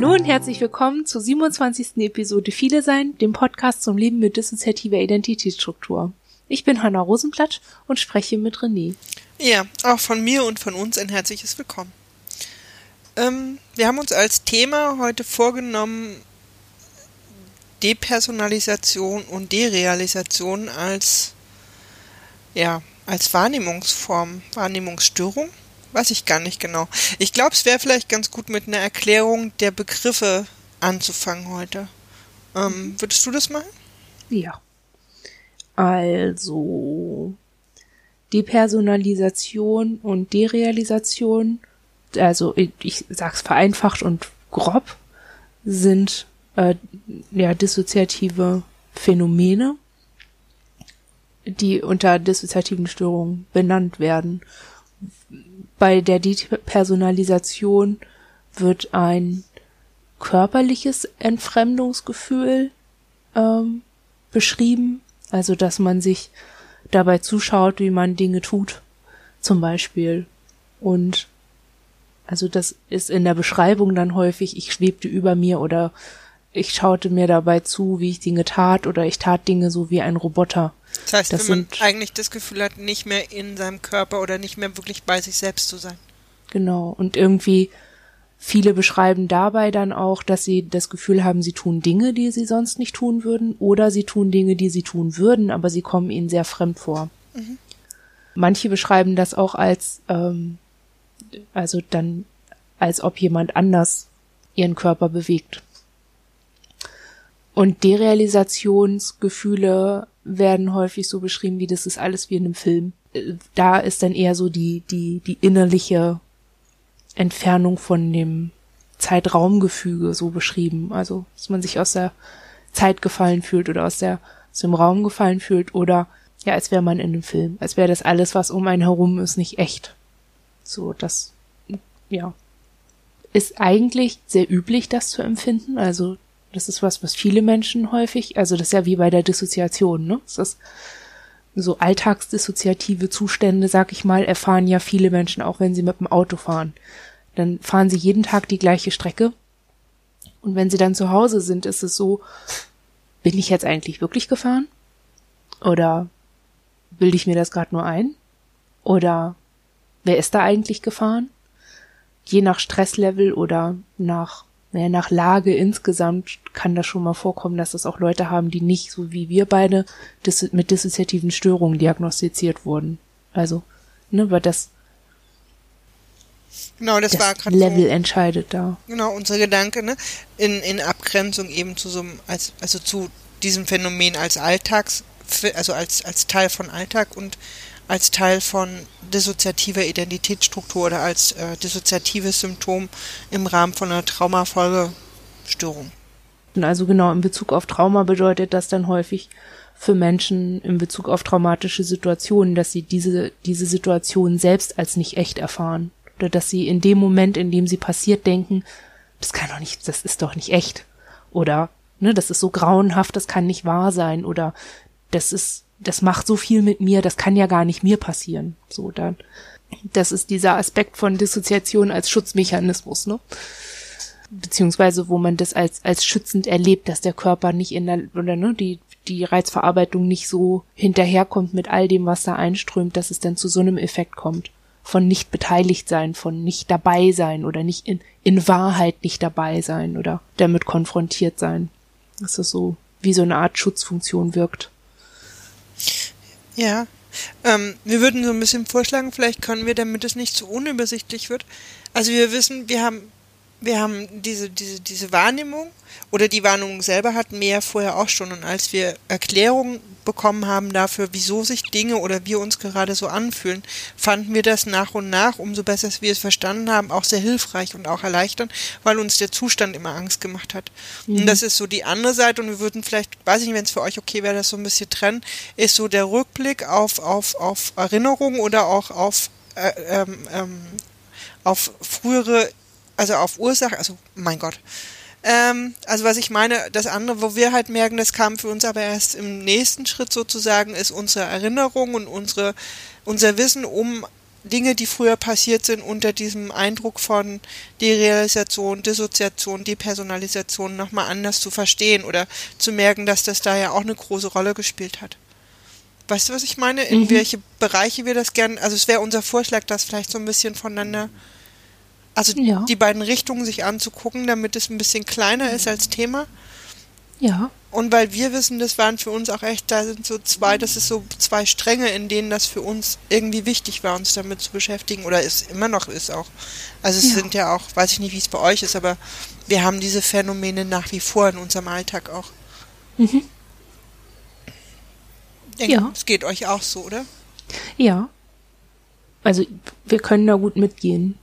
Hallo und herzlich willkommen zur 27. Episode Viele Sein, dem Podcast zum Leben mit dissoziativer Identitätsstruktur. Ich bin Hanna Rosenblatt und spreche mit René. Ja, auch von mir und von uns ein herzliches Willkommen. Ähm, wir haben uns als Thema heute vorgenommen, Depersonalisation und Derealisation als, ja, als Wahrnehmungsform, Wahrnehmungsstörung Weiß ich gar nicht genau. Ich glaube, es wäre vielleicht ganz gut mit einer Erklärung der Begriffe anzufangen heute. Ähm, mhm. würdest du das machen? Ja. Also Depersonalisation und Derealisation, also ich, ich sag's vereinfacht und grob, sind äh, ja dissoziative Phänomene, die unter dissoziativen Störungen benannt werden bei der Depersonalisation wird ein körperliches Entfremdungsgefühl ähm, beschrieben, also dass man sich dabei zuschaut, wie man Dinge tut, zum Beispiel. Und also das ist in der Beschreibung dann häufig, ich schwebte über mir oder ich schaute mir dabei zu, wie ich Dinge tat oder ich tat Dinge so wie ein Roboter. Das heißt, das wenn man eigentlich das Gefühl hat, nicht mehr in seinem Körper oder nicht mehr wirklich bei sich selbst zu sein. Genau. Und irgendwie viele beschreiben dabei dann auch, dass sie das Gefühl haben, sie tun Dinge, die sie sonst nicht tun würden, oder sie tun Dinge, die sie tun würden, aber sie kommen ihnen sehr fremd vor. Mhm. Manche beschreiben das auch als, ähm, also dann, als ob jemand anders ihren Körper bewegt. Und Derealisationsgefühle werden häufig so beschrieben, wie das ist alles wie in einem Film. Da ist dann eher so die, die, die innerliche Entfernung von dem Zeitraumgefüge so beschrieben. Also, dass man sich aus der Zeit gefallen fühlt oder aus der, aus dem Raum gefallen fühlt oder ja, als wäre man in einem Film. Als wäre das alles, was um einen herum ist, nicht echt. So, das, ja. Ist eigentlich sehr üblich, das zu empfinden. Also, das ist was, was viele Menschen häufig, also das ist ja wie bei der Dissoziation, ne? Das ist so alltagsdissoziative Zustände, sag ich mal, erfahren ja viele Menschen auch, wenn sie mit dem Auto fahren. Dann fahren sie jeden Tag die gleiche Strecke. Und wenn sie dann zu Hause sind, ist es so, bin ich jetzt eigentlich wirklich gefahren? Oder bilde ich mir das gerade nur ein? Oder wer ist da eigentlich gefahren? Je nach Stresslevel oder nach naja, nach Lage insgesamt kann das schon mal vorkommen, dass es auch Leute haben, die nicht, so wie wir beide, dis mit dissoziativen Störungen diagnostiziert wurden. Also, ne, weil das Genau, das, das war gerade Level so, entscheidet da. Genau, unser Gedanke, ne? In, in Abgrenzung eben zu so einem, als, also zu diesem Phänomen als Alltags, also als, als Teil von Alltag und als Teil von dissoziativer Identitätsstruktur oder als äh, dissoziatives Symptom im Rahmen von einer Traumafolgestörung. Also genau, in Bezug auf Trauma bedeutet das dann häufig für Menschen in Bezug auf traumatische Situationen, dass sie diese, diese Situation selbst als nicht echt erfahren. Oder dass sie in dem Moment, in dem sie passiert, denken, das kann doch nicht, das ist doch nicht echt. Oder, ne, das ist so grauenhaft, das kann nicht wahr sein. Oder das ist das macht so viel mit mir, das kann ja gar nicht mir passieren. So dann. Das ist dieser Aspekt von Dissoziation als Schutzmechanismus, ne? Beziehungsweise, wo man das als, als schützend erlebt, dass der Körper nicht in der, oder ne, die, die Reizverarbeitung nicht so hinterherkommt mit all dem, was da einströmt, dass es dann zu so einem Effekt kommt. Von nicht beteiligt sein, von nicht dabei sein oder nicht in, in Wahrheit nicht dabei sein oder damit konfrontiert sein. Dass es so wie so eine Art Schutzfunktion wirkt. Ja. Ähm, wir würden so ein bisschen vorschlagen, vielleicht können wir, damit es nicht zu unübersichtlich wird. Also wir wissen, wir haben wir haben diese, diese, diese Wahrnehmung oder die Wahrnehmung selber hatten wir ja vorher auch schon. Und als wir Erklärungen bekommen haben dafür, wieso sich Dinge oder wir uns gerade so anfühlen, fanden wir das nach und nach, umso besser wir es verstanden haben, auch sehr hilfreich und auch erleichternd, weil uns der Zustand immer Angst gemacht hat. Mhm. Und das ist so die andere Seite. Und wir würden vielleicht, weiß ich nicht, wenn es für euch okay wäre, das so ein bisschen trennen, ist so der Rückblick auf, auf, auf Erinnerungen oder auch auf, äh, ähm, ähm, auf frühere also auf Ursache, also mein Gott. Ähm, also was ich meine, das andere, wo wir halt merken, das kam für uns aber erst im nächsten Schritt sozusagen, ist unsere Erinnerung und unsere, unser Wissen um Dinge, die früher passiert sind, unter diesem Eindruck von Derealisation, Dissoziation, Depersonalisation nochmal anders zu verstehen oder zu merken, dass das da ja auch eine große Rolle gespielt hat. Weißt du, was ich meine? In mhm. welche Bereiche wir das gerne, also es wäre unser Vorschlag, das vielleicht so ein bisschen voneinander, also ja. die beiden Richtungen sich anzugucken, damit es ein bisschen kleiner ist als Thema. Ja. Und weil wir wissen, das waren für uns auch echt, da sind so zwei, das ist so zwei Stränge, in denen das für uns irgendwie wichtig war, uns damit zu beschäftigen. Oder es immer noch ist auch. Also es ja. sind ja auch, weiß ich nicht, wie es bei euch ist, aber wir haben diese Phänomene nach wie vor in unserem Alltag auch. Mhm. Denke, ja. Es geht euch auch so, oder? Ja. Also wir können da gut mitgehen.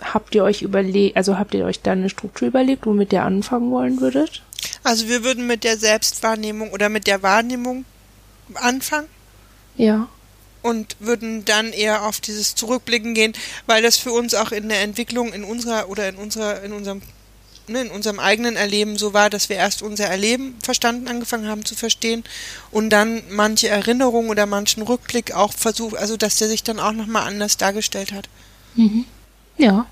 Habt ihr euch überlegt, also habt ihr euch da eine Struktur überlegt, womit ihr anfangen wollen würdet? Also wir würden mit der Selbstwahrnehmung oder mit der Wahrnehmung anfangen. Ja. Und würden dann eher auf dieses Zurückblicken gehen, weil das für uns auch in der Entwicklung in unserer oder in unserer, in unserem, ne, in unserem eigenen Erleben so war, dass wir erst unser Erleben verstanden angefangen haben zu verstehen und dann manche Erinnerung oder manchen Rückblick auch versucht, also dass der sich dann auch nochmal anders dargestellt hat. Mhm. Ja.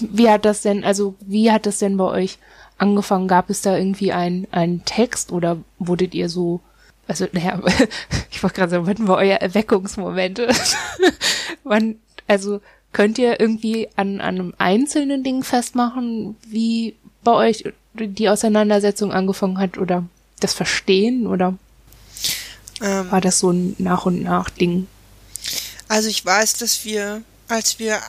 Wie hat das denn, also wie hat das denn bei euch angefangen? Gab es da irgendwie einen, einen Text oder wurdet ihr so, also naja, ich wollte gerade sagen, wann war euer Erweckungsmomente? wann, also könnt ihr irgendwie an, an einem einzelnen Ding festmachen, wie bei euch die Auseinandersetzung angefangen hat oder das Verstehen oder ähm, war das so ein nach und nach Ding? Also ich weiß, dass wir, als wir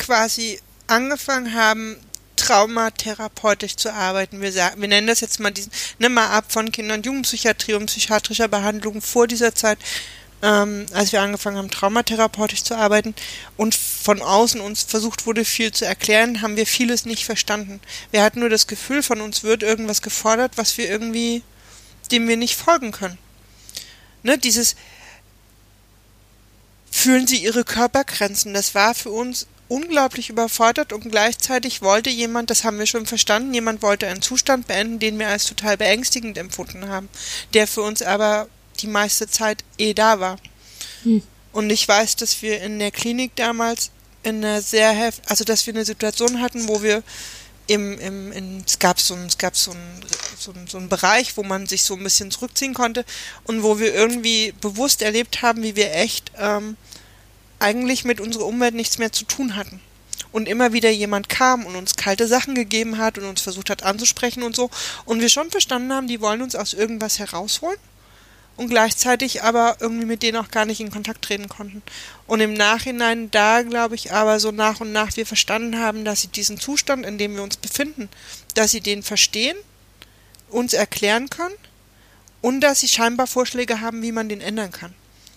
quasi angefangen haben, traumatherapeutisch zu arbeiten. Wir, sagen, wir nennen das jetzt mal diesen, nimm mal ab von Kinder- und Jugendpsychiatrie und psychiatrischer Behandlung vor dieser Zeit, ähm, als wir angefangen haben, traumatherapeutisch zu arbeiten und von außen uns versucht wurde, viel zu erklären, haben wir vieles nicht verstanden. Wir hatten nur das Gefühl, von uns wird irgendwas gefordert, was wir irgendwie, dem wir nicht folgen können. Ne, dieses, fühlen sie ihre Körpergrenzen. Das war für uns unglaublich überfordert und gleichzeitig wollte jemand, das haben wir schon verstanden, jemand wollte einen Zustand beenden, den wir als total beängstigend empfunden haben, der für uns aber die meiste Zeit eh da war. Hm. Und ich weiß, dass wir in der Klinik damals in einer sehr heft, also dass wir eine Situation hatten, wo wir im, im, in, es gab so ein, es gab so ein, so ein, so ein Bereich, wo man sich so ein bisschen zurückziehen konnte und wo wir irgendwie bewusst erlebt haben, wie wir echt ähm, eigentlich mit unserer Umwelt nichts mehr zu tun hatten. Und immer wieder jemand kam und uns kalte Sachen gegeben hat und uns versucht hat anzusprechen und so. Und wir schon verstanden haben, die wollen uns aus irgendwas herausholen. Und gleichzeitig aber irgendwie mit denen auch gar nicht in Kontakt treten konnten. Und im Nachhinein da, glaube ich, aber so nach und nach wir verstanden haben, dass sie diesen Zustand, in dem wir uns befinden, dass sie den verstehen, uns erklären können und dass sie scheinbar Vorschläge haben, wie man den ändern kann.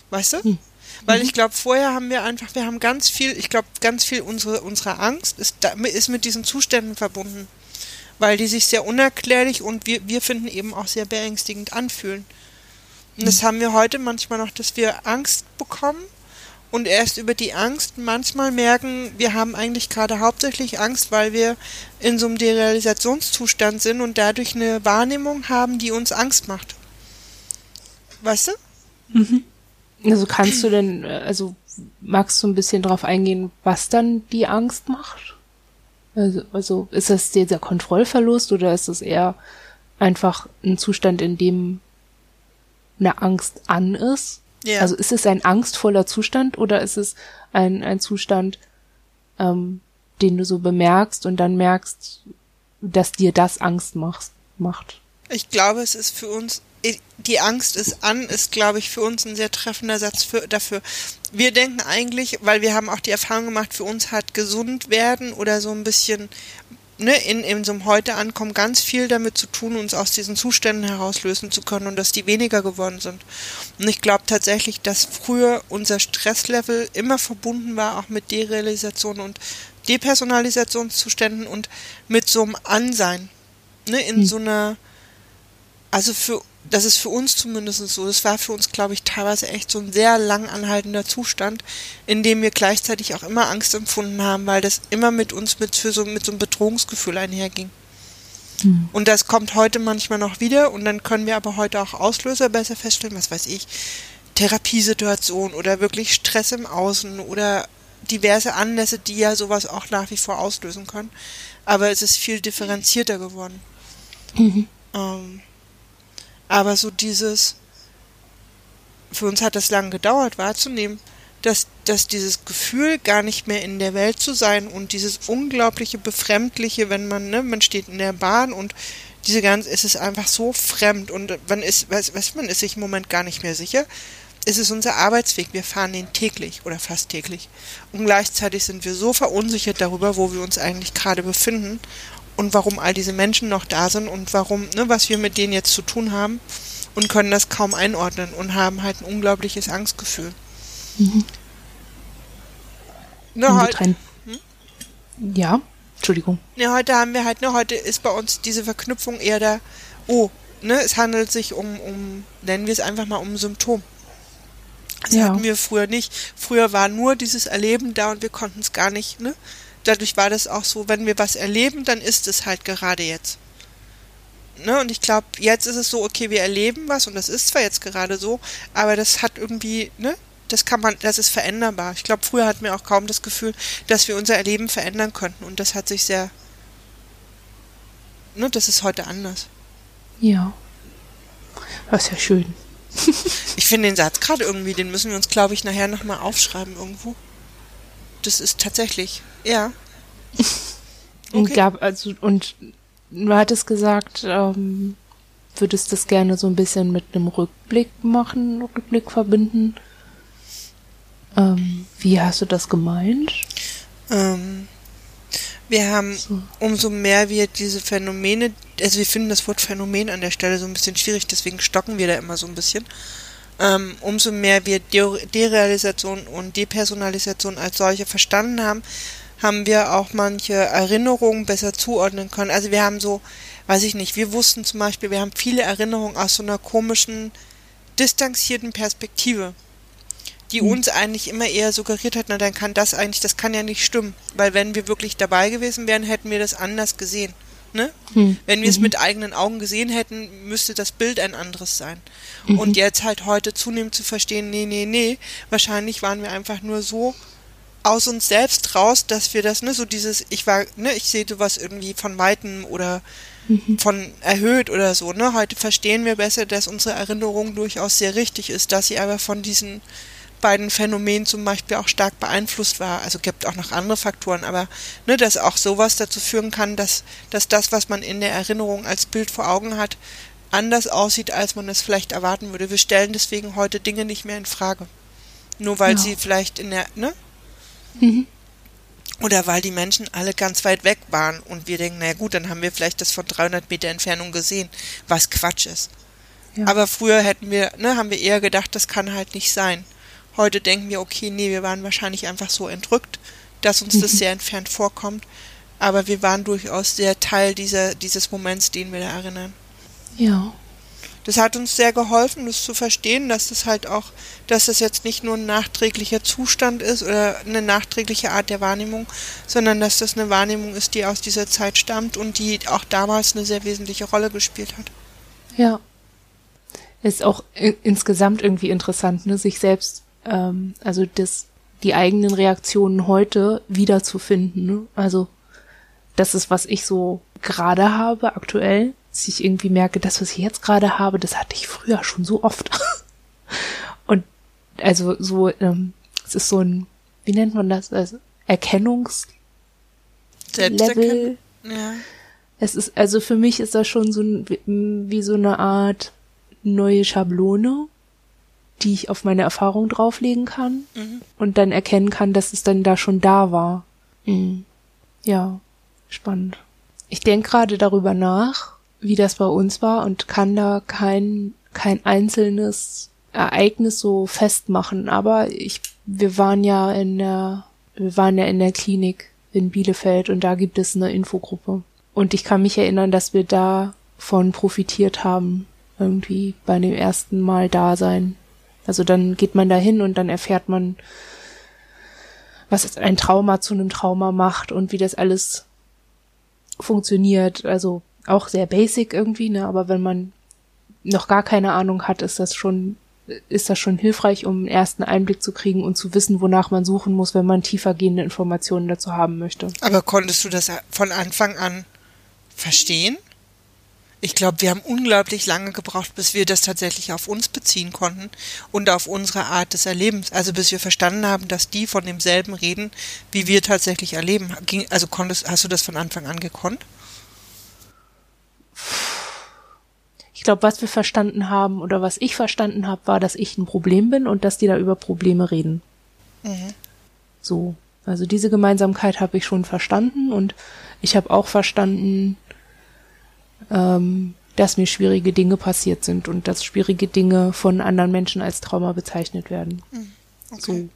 Weißt du? Hm. Weil mhm. ich glaube, vorher haben wir einfach, wir haben ganz viel, ich glaube, ganz viel unsere, unsere Angst ist, ist mit diesen Zuständen verbunden. Weil die sich sehr unerklärlich und wir, wir finden eben auch sehr beängstigend anfühlen. Und das mhm. haben wir heute manchmal noch, dass wir Angst bekommen und erst über die Angst manchmal merken, wir haben eigentlich gerade hauptsächlich Angst, weil wir in so einem Derealisationszustand sind und dadurch eine Wahrnehmung haben, die uns Angst macht. Weißt du? Mhm. Also kannst du denn, äh, also magst du ein bisschen drauf eingehen, was dann die Angst macht? Also, also ist das dieser Kontrollverlust oder ist es eher einfach ein Zustand, in dem eine Angst an ist? Ja. Also ist es ein angstvoller Zustand oder ist es ein, ein Zustand, ähm, den du so bemerkst und dann merkst, dass dir das Angst macht? macht? Ich glaube, es ist für uns die Angst ist an, ist, glaube ich, für uns ein sehr treffender Satz für, dafür. Wir denken eigentlich, weil wir haben auch die Erfahrung gemacht, für uns hat gesund werden oder so ein bisschen ne, in, in so einem Heute ankommen ganz viel damit zu tun, uns aus diesen Zuständen herauslösen zu können und dass die weniger geworden sind. Und ich glaube tatsächlich, dass früher unser Stresslevel immer verbunden war, auch mit Derealisation und Depersonalisationszuständen und mit so einem Ansein. Ne, in hm. so einer, also für das ist für uns zumindest so. Das war für uns, glaube ich, teilweise echt so ein sehr lang anhaltender Zustand, in dem wir gleichzeitig auch immer Angst empfunden haben, weil das immer mit uns mit, für so, mit so einem Bedrohungsgefühl einherging. Mhm. Und das kommt heute manchmal noch wieder und dann können wir aber heute auch Auslöser besser feststellen, was weiß ich, Therapiesituation oder wirklich Stress im Außen oder diverse Anlässe, die ja sowas auch nach wie vor auslösen können. Aber es ist viel differenzierter geworden. Mhm. Ähm, aber so dieses, für uns hat das lange gedauert wahrzunehmen, dass, dass dieses Gefühl, gar nicht mehr in der Welt zu sein und dieses unglaubliche Befremdliche, wenn man, ne, man steht in der Bahn und diese ganze, es ist einfach so fremd und man ist, weiß, weiß man ist sich im Moment gar nicht mehr sicher. Es ist unser Arbeitsweg, wir fahren den täglich oder fast täglich. Und gleichzeitig sind wir so verunsichert darüber, wo wir uns eigentlich gerade befinden und warum all diese Menschen noch da sind und warum, ne, was wir mit denen jetzt zu tun haben und können das kaum einordnen und haben halt ein unglaubliches Angstgefühl. Mhm. Ne, heute, hm? Ja, Entschuldigung. Ne, heute haben wir halt, ne, heute ist bei uns diese Verknüpfung eher da, oh, ne, es handelt sich um, um, nennen wir es einfach mal um Symptom. Das ja. hatten wir früher nicht. Früher war nur dieses Erleben da und wir konnten es gar nicht, ne? Dadurch war das auch so, wenn wir was erleben, dann ist es halt gerade jetzt. Ne? Und ich glaube, jetzt ist es so, okay, wir erleben was und das ist zwar jetzt gerade so, aber das hat irgendwie, ne? Das kann man, das ist veränderbar. Ich glaube, früher hatten wir auch kaum das Gefühl, dass wir unser Erleben verändern könnten und das hat sich sehr, ne? Das ist heute anders. Ja. Das ist ja schön. ich finde den Satz gerade irgendwie, den müssen wir uns, glaube ich, nachher nochmal aufschreiben irgendwo. Das ist tatsächlich, ja. Okay. Und gab, also, und du hattest gesagt, ähm, würdest das gerne so ein bisschen mit einem Rückblick machen, Rückblick verbinden. Ähm, wie hast du das gemeint? Ähm, wir haben, so. umso mehr wir diese Phänomene, also wir finden das Wort Phänomen an der Stelle so ein bisschen schwierig, deswegen stocken wir da immer so ein bisschen. Ähm, umso mehr wir Derealisation und Depersonalisation als solche verstanden haben, haben wir auch manche Erinnerungen besser zuordnen können. Also wir haben so, weiß ich nicht, wir wussten zum Beispiel, wir haben viele Erinnerungen aus so einer komischen, distanzierten Perspektive die mhm. uns eigentlich immer eher suggeriert hat, na dann kann das eigentlich, das kann ja nicht stimmen. Weil wenn wir wirklich dabei gewesen wären, hätten wir das anders gesehen. Ne? Mhm. Wenn wir es mhm. mit eigenen Augen gesehen hätten, müsste das Bild ein anderes sein. Mhm. Und jetzt halt heute zunehmend zu verstehen, nee, nee, nee, wahrscheinlich waren wir einfach nur so aus uns selbst raus, dass wir das, ne, so dieses, ich war, ne, ich sehe sowas irgendwie von Weitem oder mhm. von erhöht oder so, ne. Heute verstehen wir besser, dass unsere Erinnerung durchaus sehr richtig ist, dass sie aber von diesen beiden Phänomenen zum Beispiel auch stark beeinflusst war. Also gibt auch noch andere Faktoren, aber ne, dass auch sowas dazu führen kann, dass, dass das, was man in der Erinnerung als Bild vor Augen hat, anders aussieht, als man es vielleicht erwarten würde. Wir stellen deswegen heute Dinge nicht mehr in Frage. Nur weil ja. sie vielleicht in der, ne? Mhm. Oder weil die Menschen alle ganz weit weg waren und wir denken, naja gut, dann haben wir vielleicht das von 300 Meter Entfernung gesehen, was Quatsch ist. Ja. Aber früher hätten wir, ne, haben wir eher gedacht, das kann halt nicht sein. Heute denken wir, okay, nee, wir waren wahrscheinlich einfach so entrückt, dass uns mhm. das sehr entfernt vorkommt. Aber wir waren durchaus sehr Teil dieser, dieses Moments, den wir da erinnern. Ja. Das hat uns sehr geholfen, das zu verstehen, dass das halt auch, dass das jetzt nicht nur ein nachträglicher Zustand ist oder eine nachträgliche Art der Wahrnehmung, sondern dass das eine Wahrnehmung ist, die aus dieser Zeit stammt und die auch damals eine sehr wesentliche Rolle gespielt hat. Ja. Ist auch insgesamt irgendwie interessant, ne, sich selbst ähm, also das, die eigenen Reaktionen heute wiederzufinden. Ne? Also das ist, was ich so gerade habe, aktuell, dass ich irgendwie merke, das, was ich jetzt gerade habe, das hatte ich früher schon so oft. Und also so, ähm, es ist so ein, wie nennt man das? Also Erkennungs Level. Ja. Es ist, also für mich ist das schon so ein, wie, wie so eine Art neue Schablone, die ich auf meine Erfahrung drauflegen kann mhm. und dann erkennen kann, dass es dann da schon da war. Mhm. Ja, spannend. Ich denke gerade darüber nach, wie das bei uns war und kann da kein, kein einzelnes Ereignis so festmachen. Aber ich, wir waren ja in der, wir waren ja in der Klinik in Bielefeld und da gibt es eine Infogruppe. Und ich kann mich erinnern, dass wir davon profitiert haben, irgendwie bei dem ersten Mal da sein. Also dann geht man da hin und dann erfährt man, was ein Trauma zu einem Trauma macht und wie das alles funktioniert. Also auch sehr basic irgendwie, ne? Aber wenn man noch gar keine Ahnung hat, ist das schon ist das schon hilfreich, um einen ersten Einblick zu kriegen und zu wissen, wonach man suchen muss, wenn man tiefergehende Informationen dazu haben möchte. Aber konntest du das von Anfang an verstehen? Ich glaube, wir haben unglaublich lange gebraucht, bis wir das tatsächlich auf uns beziehen konnten und auf unsere Art des Erlebens. Also bis wir verstanden haben, dass die von demselben reden, wie wir tatsächlich erleben. Also konntest, hast du das von Anfang an gekonnt? Ich glaube, was wir verstanden haben oder was ich verstanden habe, war, dass ich ein Problem bin und dass die da über Probleme reden. Mhm. So. Also diese Gemeinsamkeit habe ich schon verstanden und ich habe auch verstanden, ähm, dass mir schwierige Dinge passiert sind und dass schwierige Dinge von anderen Menschen als Trauma bezeichnet werden. Hm, okay. So.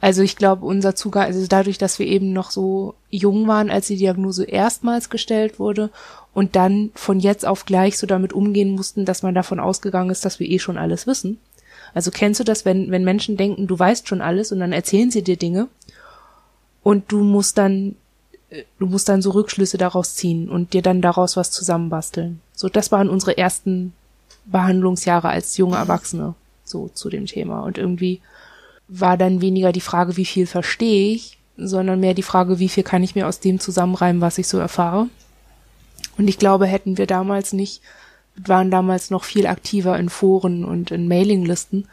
Also ich glaube, unser Zugang, also dadurch, dass wir eben noch so jung waren, als die Diagnose erstmals gestellt wurde und dann von jetzt auf gleich so damit umgehen mussten, dass man davon ausgegangen ist, dass wir eh schon alles wissen. Also kennst du das, wenn, wenn Menschen denken, du weißt schon alles und dann erzählen sie dir Dinge und du musst dann du musst dann so Rückschlüsse daraus ziehen und dir dann daraus was zusammenbasteln. So, das waren unsere ersten Behandlungsjahre als junge Erwachsene, so zu dem Thema. Und irgendwie war dann weniger die Frage, wie viel verstehe ich, sondern mehr die Frage, wie viel kann ich mir aus dem zusammenreimen, was ich so erfahre. Und ich glaube, hätten wir damals nicht, waren damals noch viel aktiver in Foren und in Mailinglisten.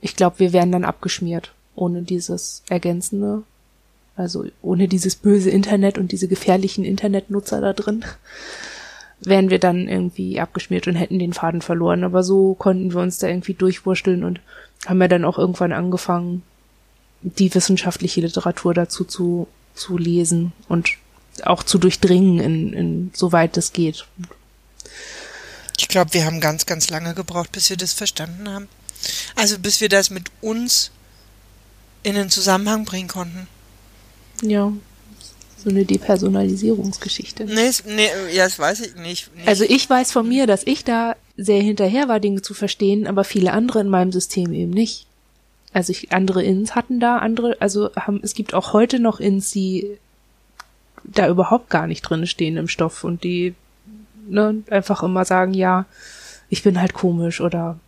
Ich glaube, wir wären dann abgeschmiert ohne dieses ergänzende also ohne dieses böse Internet und diese gefährlichen Internetnutzer da drin, wären wir dann irgendwie abgeschmiert und hätten den Faden verloren. Aber so konnten wir uns da irgendwie durchwursteln und haben ja dann auch irgendwann angefangen, die wissenschaftliche Literatur dazu zu, zu lesen und auch zu durchdringen, in, in soweit es geht. Ich glaube, wir haben ganz, ganz lange gebraucht, bis wir das verstanden haben. Also bis wir das mit uns in den Zusammenhang bringen konnten. Ja. So eine Depersonalisierungsgeschichte. Nee, nee, ja, das weiß ich nicht, nicht. Also ich weiß von mir, dass ich da sehr hinterher war, Dinge zu verstehen, aber viele andere in meinem System eben nicht. Also ich, andere Ins hatten da, andere, also haben, es gibt auch heute noch Ins, die da überhaupt gar nicht drin stehen im Stoff und die ne, einfach immer sagen, ja, ich bin halt komisch oder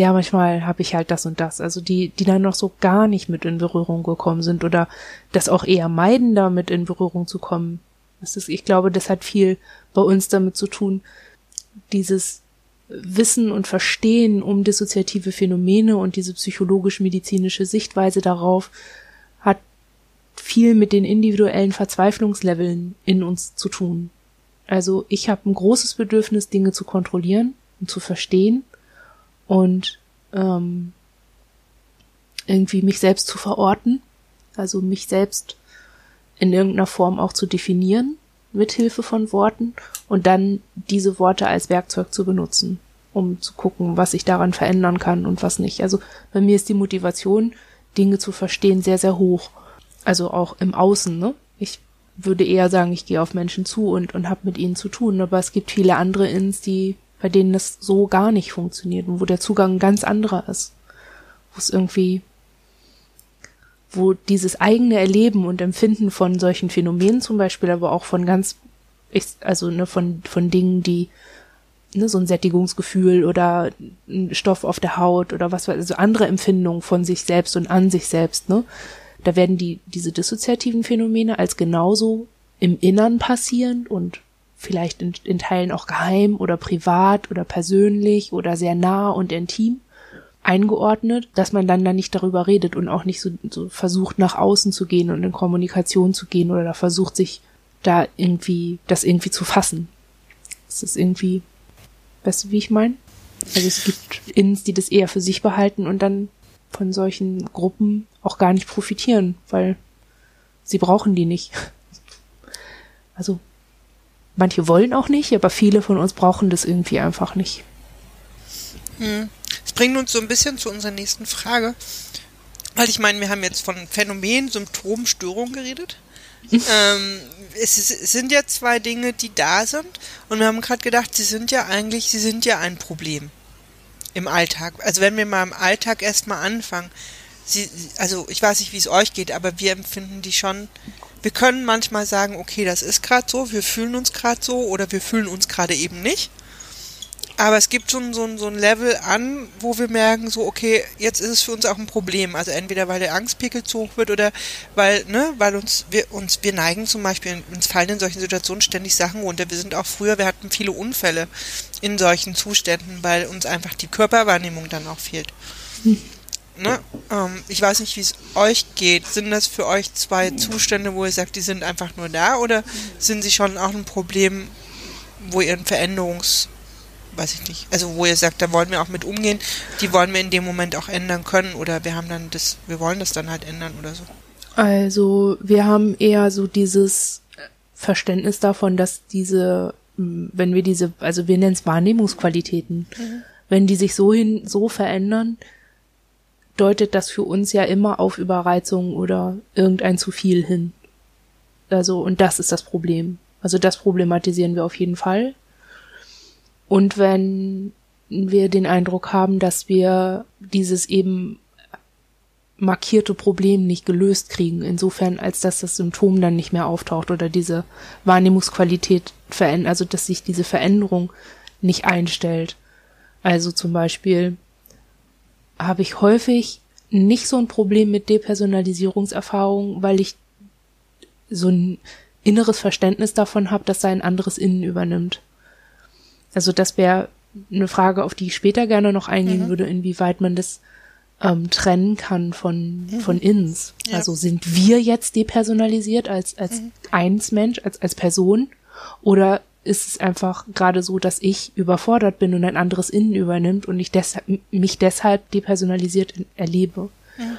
ja, manchmal habe ich halt das und das. Also die, die dann noch so gar nicht mit in Berührung gekommen sind oder das auch eher meiden, damit in Berührung zu kommen. Das ist, ich glaube, das hat viel bei uns damit zu tun, dieses Wissen und Verstehen um dissoziative Phänomene und diese psychologisch-medizinische Sichtweise darauf hat viel mit den individuellen Verzweiflungsleveln in uns zu tun. Also ich habe ein großes Bedürfnis, Dinge zu kontrollieren und zu verstehen und ähm, irgendwie mich selbst zu verorten, also mich selbst in irgendeiner Form auch zu definieren mit Hilfe von Worten und dann diese Worte als Werkzeug zu benutzen, um zu gucken, was ich daran verändern kann und was nicht. Also bei mir ist die Motivation, Dinge zu verstehen, sehr, sehr hoch. Also auch im Außen, ne? Ich würde eher sagen, ich gehe auf Menschen zu und, und habe mit ihnen zu tun, aber es gibt viele andere Ins, die bei denen das so gar nicht funktioniert und wo der Zugang ganz anderer ist. Wo es irgendwie, wo dieses eigene Erleben und Empfinden von solchen Phänomenen zum Beispiel, aber auch von ganz, also ne, von, von Dingen, die ne, so ein Sättigungsgefühl oder ein Stoff auf der Haut oder was, also andere Empfindungen von sich selbst und an sich selbst, ne? Da werden die, diese dissoziativen Phänomene als genauso im Innern passieren und vielleicht in, in Teilen auch geheim oder privat oder persönlich oder sehr nah und intim eingeordnet, dass man dann da nicht darüber redet und auch nicht so, so versucht nach außen zu gehen und in Kommunikation zu gehen oder da versucht sich da irgendwie das irgendwie zu fassen. Das ist irgendwie, weißt du, wie ich meine? Also es gibt Ins, die das eher für sich behalten und dann von solchen Gruppen auch gar nicht profitieren, weil sie brauchen die nicht. Also Manche wollen auch nicht, aber viele von uns brauchen das irgendwie einfach nicht. Hm. Das bringt uns so ein bisschen zu unserer nächsten Frage. Weil ich meine, wir haben jetzt von Phänomen, Symptom, Störung geredet. ähm, es, ist, es, sind ja zwei Dinge, die da sind. Und wir haben gerade gedacht, sie sind ja eigentlich, sie sind ja ein Problem im Alltag. Also wenn wir mal im Alltag erstmal anfangen. Sie, also ich weiß nicht, wie es euch geht, aber wir empfinden die schon wir können manchmal sagen, okay, das ist gerade so, wir fühlen uns gerade so oder wir fühlen uns gerade eben nicht. Aber es gibt schon so ein, so ein Level an, wo wir merken, so, okay, jetzt ist es für uns auch ein Problem. Also entweder weil der Angstpickel zu hoch wird oder weil, ne, weil uns, wir uns, wir neigen zum Beispiel, uns fallen in solchen Situationen ständig Sachen runter. Wir sind auch früher, wir hatten viele Unfälle in solchen Zuständen, weil uns einfach die Körperwahrnehmung dann auch fehlt. Hm. Ne? Ähm, ich weiß nicht, wie es euch geht. Sind das für euch zwei Zustände, wo ihr sagt, die sind einfach nur da oder sind sie schon auch ein Problem, wo ihr ein Veränderungs weiß ich nicht. Also wo ihr sagt, da wollen wir auch mit umgehen, die wollen wir in dem Moment auch ändern können oder wir haben dann das, wir wollen das dann halt ändern oder so. Also wir haben eher so dieses Verständnis davon, dass diese, wenn wir diese, also wir nennen es Wahrnehmungsqualitäten, mhm. wenn die sich so hin, so verändern, deutet das für uns ja immer auf Überreizung oder irgendein zu viel hin. Also, und das ist das Problem. Also das problematisieren wir auf jeden Fall. Und wenn wir den Eindruck haben, dass wir dieses eben markierte Problem nicht gelöst kriegen, insofern als dass das Symptom dann nicht mehr auftaucht oder diese Wahrnehmungsqualität verändert, also dass sich diese Veränderung nicht einstellt. Also zum Beispiel habe ich häufig nicht so ein Problem mit Depersonalisierungserfahrung, weil ich so ein inneres Verständnis davon habe, dass sein anderes Innen übernimmt. Also das wäre eine Frage, auf die ich später gerne noch eingehen mhm. würde, inwieweit man das ähm, trennen kann von, mhm. von Ins. Ja. Also sind wir jetzt depersonalisiert als, als mhm. eins Mensch, als, als Person? Oder ist es einfach gerade so, dass ich überfordert bin und ein anderes Innen übernimmt und ich deshalb, mich deshalb depersonalisiert erlebe? Mhm.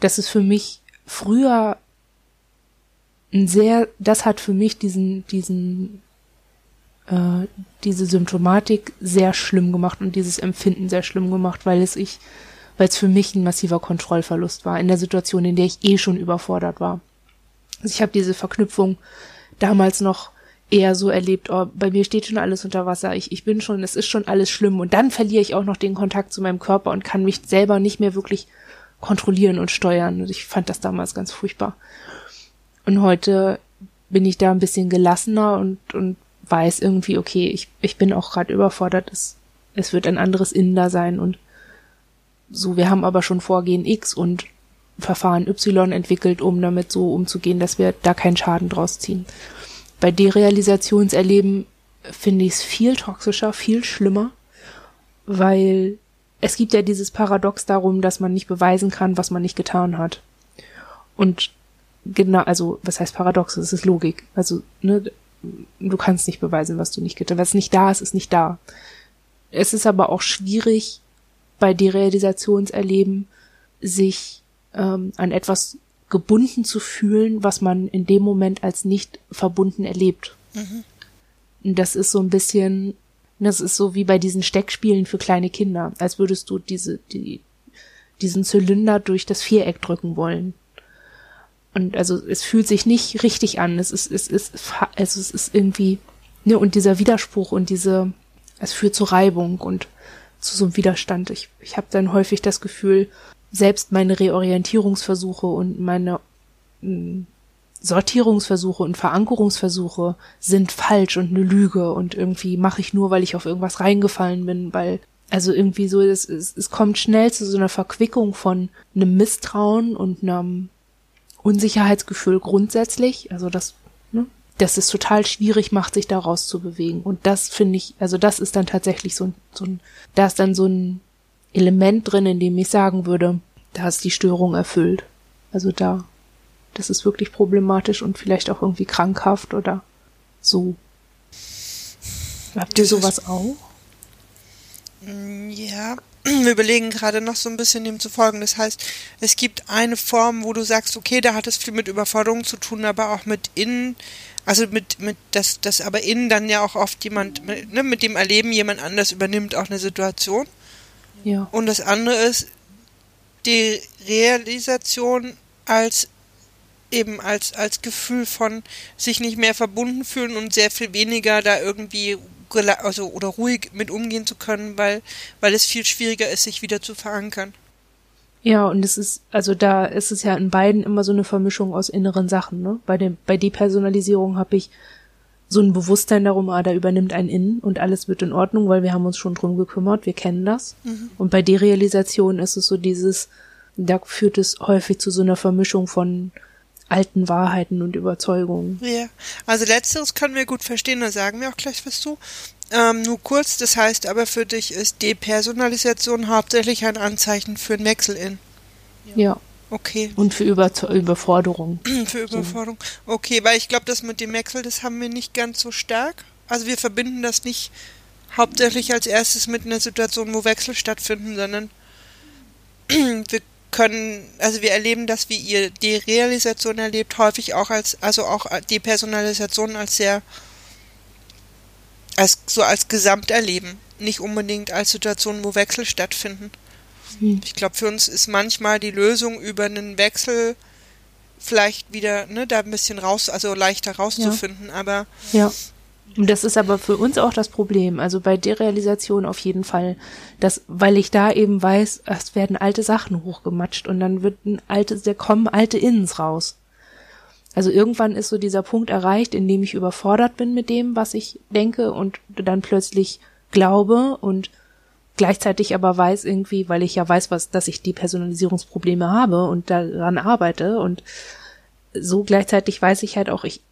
Das ist für mich früher ein sehr, das hat für mich diesen, diesen äh, diese Symptomatik sehr schlimm gemacht und dieses Empfinden sehr schlimm gemacht, weil es ich, weil es für mich ein massiver Kontrollverlust war in der Situation, in der ich eh schon überfordert war. Also ich habe diese Verknüpfung damals noch eher so erlebt, oh, bei mir steht schon alles unter Wasser, ich, ich bin schon, es ist schon alles schlimm und dann verliere ich auch noch den Kontakt zu meinem Körper und kann mich selber nicht mehr wirklich kontrollieren und steuern. Und ich fand das damals ganz furchtbar. Und heute bin ich da ein bisschen gelassener und, und weiß irgendwie, okay, ich, ich bin auch gerade überfordert, es, es wird ein anderes Innen da sein und so, wir haben aber schon Vorgehen X und Verfahren Y entwickelt, um damit so umzugehen, dass wir da keinen Schaden draus ziehen. Bei Derealisationserleben finde ich es viel toxischer, viel schlimmer, weil es gibt ja dieses Paradox darum, dass man nicht beweisen kann, was man nicht getan hat. Und genau, also was heißt Paradox? Das ist Logik. Also ne, du kannst nicht beweisen, was du nicht getan hast. Was nicht da ist, ist nicht da. Es ist aber auch schwierig, bei Derealisationserleben sich ähm, an etwas gebunden zu fühlen, was man in dem Moment als nicht verbunden erlebt. Mhm. Das ist so ein bisschen, das ist so wie bei diesen Steckspielen für kleine Kinder, als würdest du diese, die, diesen Zylinder durch das Viereck drücken wollen. Und also es fühlt sich nicht richtig an. Es ist, es ist, also es ist irgendwie, ne, und dieser Widerspruch und diese, es führt zu Reibung und zu so einem Widerstand. Ich, ich habe dann häufig das Gefühl, selbst meine Reorientierungsversuche und meine hm, Sortierungsversuche und Verankerungsversuche sind falsch und eine Lüge und irgendwie mache ich nur, weil ich auf irgendwas reingefallen bin, weil also irgendwie so, es, es, es kommt schnell zu so einer Verquickung von einem Misstrauen und einem Unsicherheitsgefühl grundsätzlich, also das, ne, dass es total schwierig macht, sich da rauszubewegen. Und das finde ich, also das ist dann tatsächlich so ein, so ein, da ist dann so ein Element drin, in dem ich sagen würde, da ist die Störung erfüllt. Also da, das ist wirklich problematisch und vielleicht auch irgendwie krankhaft oder so. Habt ihr sowas auch? Ja, wir überlegen gerade noch so ein bisschen dem zu folgen. Das heißt, es gibt eine Form, wo du sagst, okay, da hat es viel mit Überforderung zu tun, aber auch mit innen, also mit, mit, dass, dass aber innen dann ja auch oft jemand, ne, mit dem Erleben jemand anders übernimmt auch eine Situation. Ja. Und das andere ist die Realisation als eben als, als Gefühl von sich nicht mehr verbunden fühlen und sehr viel weniger da irgendwie also oder ruhig mit umgehen zu können, weil, weil es viel schwieriger ist, sich wieder zu verankern. Ja, und es ist, also da ist es ja in beiden immer so eine Vermischung aus inneren Sachen, ne? Bei dem, bei Depersonalisierung habe ich so ein Bewusstsein darum, ah, da übernimmt ein Innen und alles wird in Ordnung, weil wir haben uns schon drum gekümmert, wir kennen das. Mhm. Und bei Derealisation ist es so dieses, da führt es häufig zu so einer Vermischung von alten Wahrheiten und Überzeugungen. Ja, also letzteres können wir gut verstehen, da sagen wir auch gleich was zu. Ähm, nur kurz, das heißt aber für dich ist Depersonalisation hauptsächlich ein Anzeichen für ein Wechsel in. Ja. Okay. Und für Über Überforderung. für Überforderung. Okay, weil ich glaube, das mit dem Wechsel, das haben wir nicht ganz so stark. Also wir verbinden das nicht hauptsächlich als erstes mit einer Situation, wo Wechsel stattfinden, sondern wir können, also wir erleben das, wie ihr die Realisation erlebt, häufig auch als, also auch die Personalisation als sehr, als so als Gesamterleben, nicht unbedingt als Situation, wo Wechsel stattfinden. Hm. Ich glaube, für uns ist manchmal die Lösung über einen Wechsel vielleicht wieder, ne, da ein bisschen raus, also leichter rauszufinden, ja. aber. Ja. Und das ist aber für uns auch das Problem. Also bei Derealisation auf jeden Fall, dass, weil ich da eben weiß, es werden alte Sachen hochgematscht und dann wird ein altes, da kommen alte Innens raus. Also irgendwann ist so dieser Punkt erreicht, in dem ich überfordert bin mit dem, was ich denke und dann plötzlich glaube und gleichzeitig aber weiß irgendwie, weil ich ja weiß, was, dass ich die Personalisierungsprobleme habe und daran arbeite und so gleichzeitig weiß ich halt auch, ich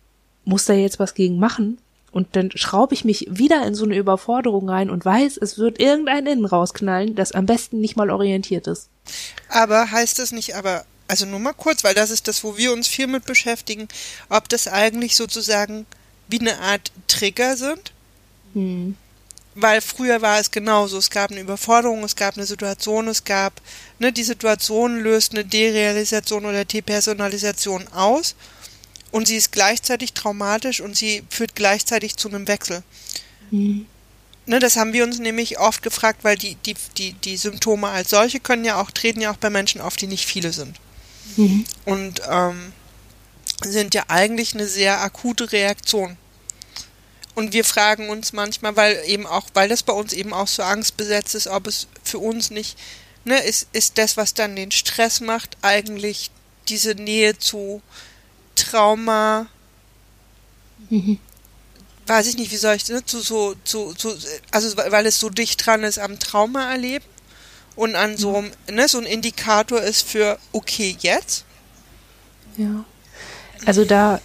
muss da jetzt was gegen machen und dann schraube ich mich wieder in so eine Überforderung rein und weiß, es wird irgendein Innen rausknallen, das am besten nicht mal orientiert ist. Aber heißt das nicht aber, also nur mal kurz, weil das ist das, wo wir uns viel mit beschäftigen, ob das eigentlich sozusagen wie eine Art Trigger sind? Hm weil früher war es genauso. Es gab eine Überforderung, es gab eine Situation, es gab, ne, die Situation löst eine Derealisation oder Depersonalisation aus und sie ist gleichzeitig traumatisch und sie führt gleichzeitig zu einem Wechsel. Mhm. Ne, das haben wir uns nämlich oft gefragt, weil die, die, die, die Symptome als solche können ja auch, treten ja auch bei Menschen auf, die nicht viele sind. Mhm. Und ähm, sind ja eigentlich eine sehr akute Reaktion. Und wir fragen uns manchmal, weil eben auch, weil das bei uns eben auch so angstbesetzt ist, ob es für uns nicht, ne, ist, ist das, was dann den Stress macht, eigentlich diese Nähe zu Trauma, mhm. weiß ich nicht, wie soll ich, ne, zu so, zu, zu, also weil es so dicht dran ist am Trauma erleben und an so, mhm. ne, so ein Indikator ist für, okay, jetzt. Ja. Also da,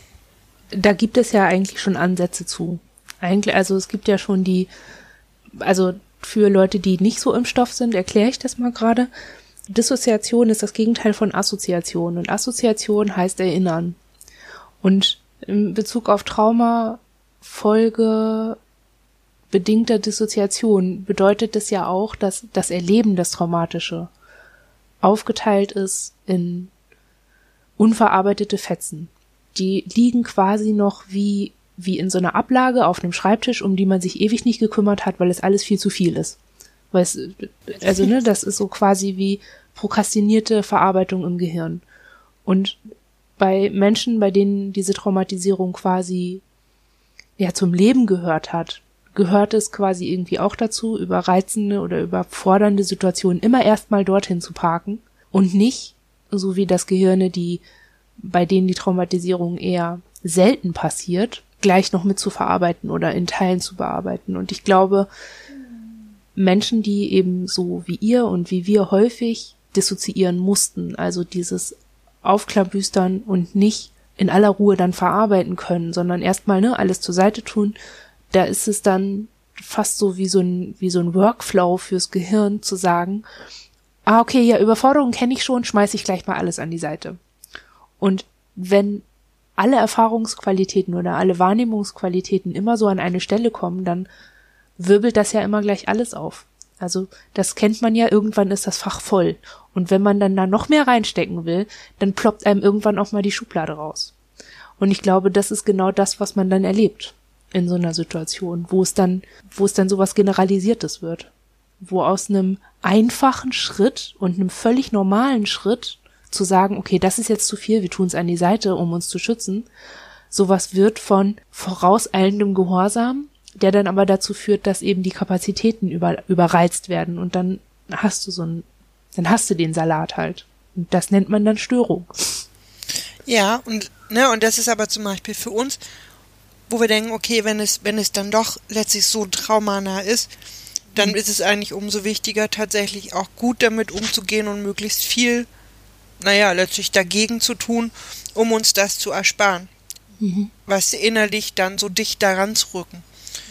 da gibt es ja eigentlich schon Ansätze zu eigentlich, also es gibt ja schon die, also für Leute, die nicht so im Stoff sind, erkläre ich das mal gerade. Dissoziation ist das Gegenteil von Assoziation und Assoziation heißt erinnern. Und in Bezug auf Trauma, Folge bedingter Dissoziation bedeutet das ja auch, dass das Erleben, das Traumatische, aufgeteilt ist in unverarbeitete Fetzen. Die liegen quasi noch wie wie in so einer Ablage auf einem Schreibtisch, um die man sich ewig nicht gekümmert hat, weil es alles viel zu viel ist. Weil es, also, ne, das ist so quasi wie prokrastinierte Verarbeitung im Gehirn. Und bei Menschen, bei denen diese Traumatisierung quasi ja zum Leben gehört hat, gehört es quasi irgendwie auch dazu, über reizende oder überfordernde Situationen immer erstmal dorthin zu parken und nicht, so wie das Gehirne, die, bei denen die Traumatisierung eher selten passiert, gleich noch mit zu verarbeiten oder in Teilen zu bearbeiten. Und ich glaube, Menschen, die eben so wie ihr und wie wir häufig dissoziieren mussten, also dieses Aufklabüstern und nicht in aller Ruhe dann verarbeiten können, sondern erstmal ne, alles zur Seite tun, da ist es dann fast so wie so ein, wie so ein Workflow fürs Gehirn zu sagen, ah, okay, ja, Überforderung kenne ich schon, schmeiß ich gleich mal alles an die Seite. Und wenn alle Erfahrungsqualitäten oder alle Wahrnehmungsqualitäten immer so an eine Stelle kommen, dann wirbelt das ja immer gleich alles auf. Also das kennt man ja, irgendwann ist das Fach voll. Und wenn man dann da noch mehr reinstecken will, dann ploppt einem irgendwann auch mal die Schublade raus. Und ich glaube, das ist genau das, was man dann erlebt in so einer Situation, wo es dann, wo es dann sowas Generalisiertes wird. Wo aus einem einfachen Schritt und einem völlig normalen Schritt zu sagen, okay, das ist jetzt zu viel, wir tun es an die Seite, um uns zu schützen. Sowas wird von vorauseilendem Gehorsam, der dann aber dazu führt, dass eben die Kapazitäten über, überreizt werden und dann hast du so ein, dann hast du den Salat halt. Und das nennt man dann Störung. Ja, und, ne, und das ist aber zum Beispiel für uns, wo wir denken, okay, wenn es, wenn es dann doch letztlich so traumanah ist, dann ist es eigentlich umso wichtiger, tatsächlich auch gut damit umzugehen und möglichst viel, naja, letztlich dagegen zu tun, um uns das zu ersparen. Mhm. Was innerlich dann so dicht daran zu rücken.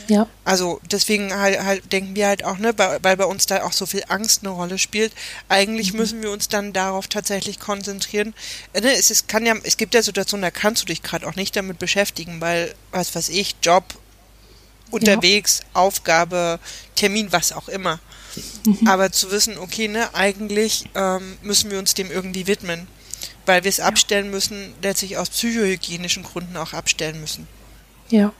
Ja. Also deswegen halt, halt denken wir halt auch, ne, weil, bei uns da auch so viel Angst eine Rolle spielt. Eigentlich mhm. müssen wir uns dann darauf tatsächlich konzentrieren. Äh, ne, es, es kann ja, es gibt ja Situationen, da kannst du dich gerade auch nicht damit beschäftigen, weil, was weiß ich, Job, unterwegs, ja. Aufgabe, Termin, was auch immer. Mhm. Aber zu wissen, okay, ne, eigentlich ähm, müssen wir uns dem irgendwie widmen, weil wir es ja. abstellen müssen, letztlich aus psychohygienischen Gründen auch abstellen müssen. Ja.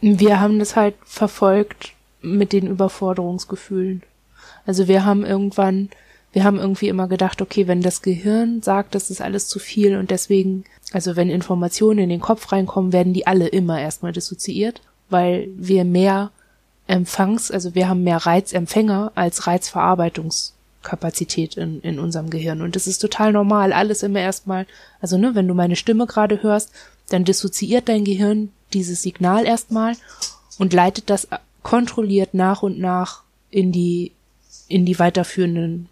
Wir haben das halt verfolgt mit den Überforderungsgefühlen. Also wir haben irgendwann, wir haben irgendwie immer gedacht, okay, wenn das Gehirn sagt, das ist alles zu viel und deswegen, also wenn Informationen in den Kopf reinkommen, werden die alle immer erstmal dissoziiert, weil wir mehr Empfangs, also wir haben mehr Reizempfänger als Reizverarbeitungskapazität in, in unserem Gehirn. Und das ist total normal, alles immer erstmal, also ne, wenn du meine Stimme gerade hörst, dann dissoziiert dein Gehirn dieses Signal erstmal und leitet das kontrolliert nach und nach in die, in die weiterführenden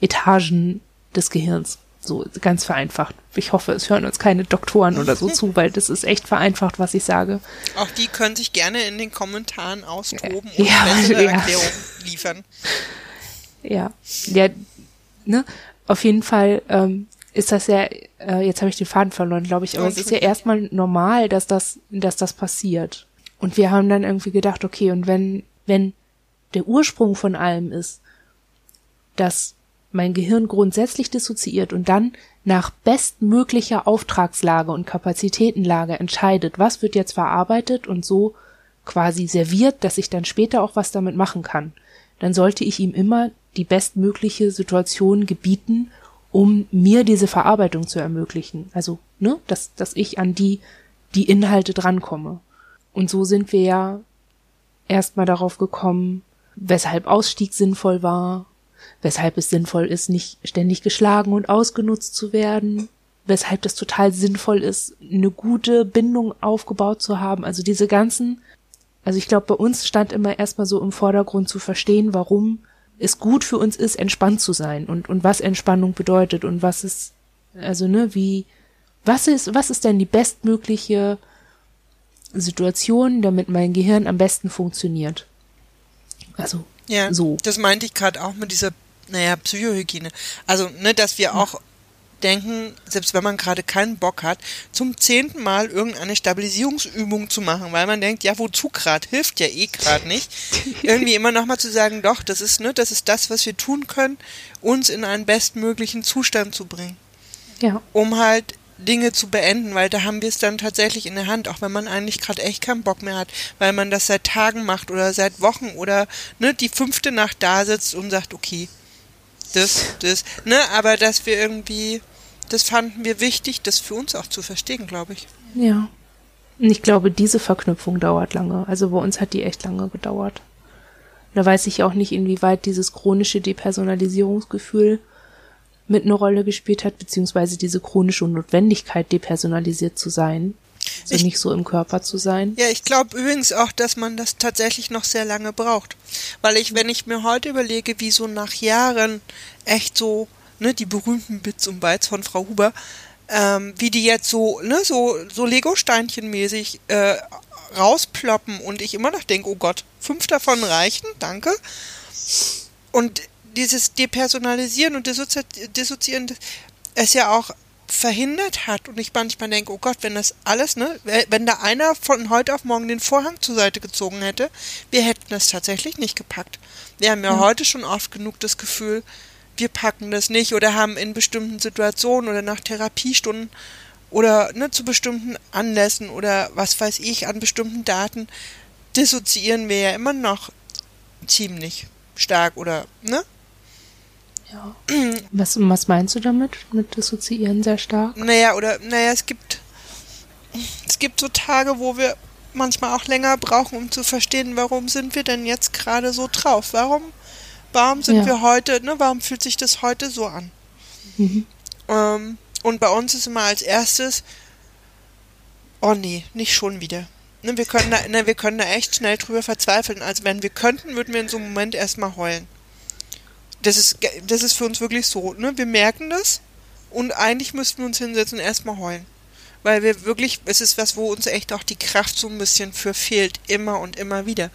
Etagen des Gehirns. So ganz vereinfacht. Ich hoffe, es hören uns keine Doktoren oder so zu, weil das ist echt vereinfacht, was ich sage. Auch die können sich gerne in den Kommentaren austoben und ja, bessere ja. Erklärungen liefern. Ja, ja, ne? Auf jeden Fall ähm, ist das ja, äh, jetzt habe ich den Faden verloren, glaube ich, aber es ist ja erstmal normal, dass das, dass das passiert. Und wir haben dann irgendwie gedacht, okay, und wenn, wenn der Ursprung von allem ist, dass mein Gehirn grundsätzlich dissoziiert und dann nach bestmöglicher Auftragslage und Kapazitätenlage entscheidet, was wird jetzt verarbeitet und so quasi serviert, dass ich dann später auch was damit machen kann, dann sollte ich ihm immer die bestmögliche Situation gebieten um mir diese Verarbeitung zu ermöglichen. Also, ne, dass, dass ich an die, die Inhalte drankomme. Und so sind wir ja erstmal darauf gekommen, weshalb Ausstieg sinnvoll war, weshalb es sinnvoll ist, nicht ständig geschlagen und ausgenutzt zu werden, weshalb das total sinnvoll ist, eine gute Bindung aufgebaut zu haben. Also diese ganzen, also ich glaube, bei uns stand immer erstmal so im Vordergrund zu verstehen, warum es gut für uns ist, entspannt zu sein und, und was Entspannung bedeutet und was ist, also, ne, wie, was ist, was ist denn die bestmögliche Situation, damit mein Gehirn am besten funktioniert? Also, ja, so. Das meinte ich gerade auch mit dieser, naja, Psychohygiene. Also, ne, dass wir auch denken, selbst wenn man gerade keinen Bock hat, zum zehnten Mal irgendeine Stabilisierungsübung zu machen, weil man denkt, ja, wozu gerade? Hilft ja eh gerade nicht. Irgendwie immer nochmal zu sagen, doch, das ist, ne, das ist das, was wir tun können, uns in einen bestmöglichen Zustand zu bringen. Ja. Um halt Dinge zu beenden, weil da haben wir es dann tatsächlich in der Hand, auch wenn man eigentlich gerade echt keinen Bock mehr hat, weil man das seit Tagen macht oder seit Wochen oder ne, die fünfte Nacht da sitzt und sagt, okay, das, das, ne, aber dass wir irgendwie das fanden wir wichtig, das für uns auch zu verstehen, glaube ich. Ja. Und ich glaube, diese Verknüpfung dauert lange. Also bei uns hat die echt lange gedauert. Da weiß ich auch nicht, inwieweit dieses chronische Depersonalisierungsgefühl mit eine Rolle gespielt hat, beziehungsweise diese chronische Notwendigkeit, depersonalisiert zu sein. Also ich, nicht so im Körper zu sein. Ja, ich glaube übrigens auch, dass man das tatsächlich noch sehr lange braucht. Weil ich, wenn ich mir heute überlege, wie so nach Jahren echt so ne, die berühmten Bits und Bytes von Frau Huber, ähm, wie die jetzt so, ne, so, so Lego-Steinchen-mäßig äh, rausploppen und ich immer noch denke, oh Gott, fünf davon reichen, danke. Und dieses Depersonalisieren und Dissoziieren, es ja auch verhindert hat und ich manchmal denke, oh Gott, wenn das alles, ne, wenn da einer von heute auf morgen den Vorhang zur Seite gezogen hätte, wir hätten das tatsächlich nicht gepackt. Wir haben ja, ja. heute schon oft genug das Gefühl, wir packen das nicht oder haben in bestimmten Situationen oder nach Therapiestunden oder ne, zu bestimmten Anlässen oder was weiß ich an bestimmten Daten dissoziieren wir ja immer noch ziemlich stark oder ne? Ja. Was, was meinst du damit mit dissoziieren sehr stark? Naja, oder naja, es gibt es gibt so Tage, wo wir manchmal auch länger brauchen, um zu verstehen, warum sind wir denn jetzt gerade so drauf? Warum Warum sind ja. wir heute, ne, warum fühlt sich das heute so an? Mhm. Ähm, und bei uns ist immer als erstes, Oh nee, nicht schon wieder. Ne, wir können da, ne, wir können da echt schnell drüber verzweifeln. Also wenn wir könnten, würden wir in so einem Moment erstmal heulen. Das ist, das ist für uns wirklich so, ne? Wir merken das und eigentlich müssten wir uns hinsetzen und erstmal heulen. Weil wir wirklich, es ist was, wo uns echt auch die Kraft so ein bisschen für fehlt, immer und immer wieder.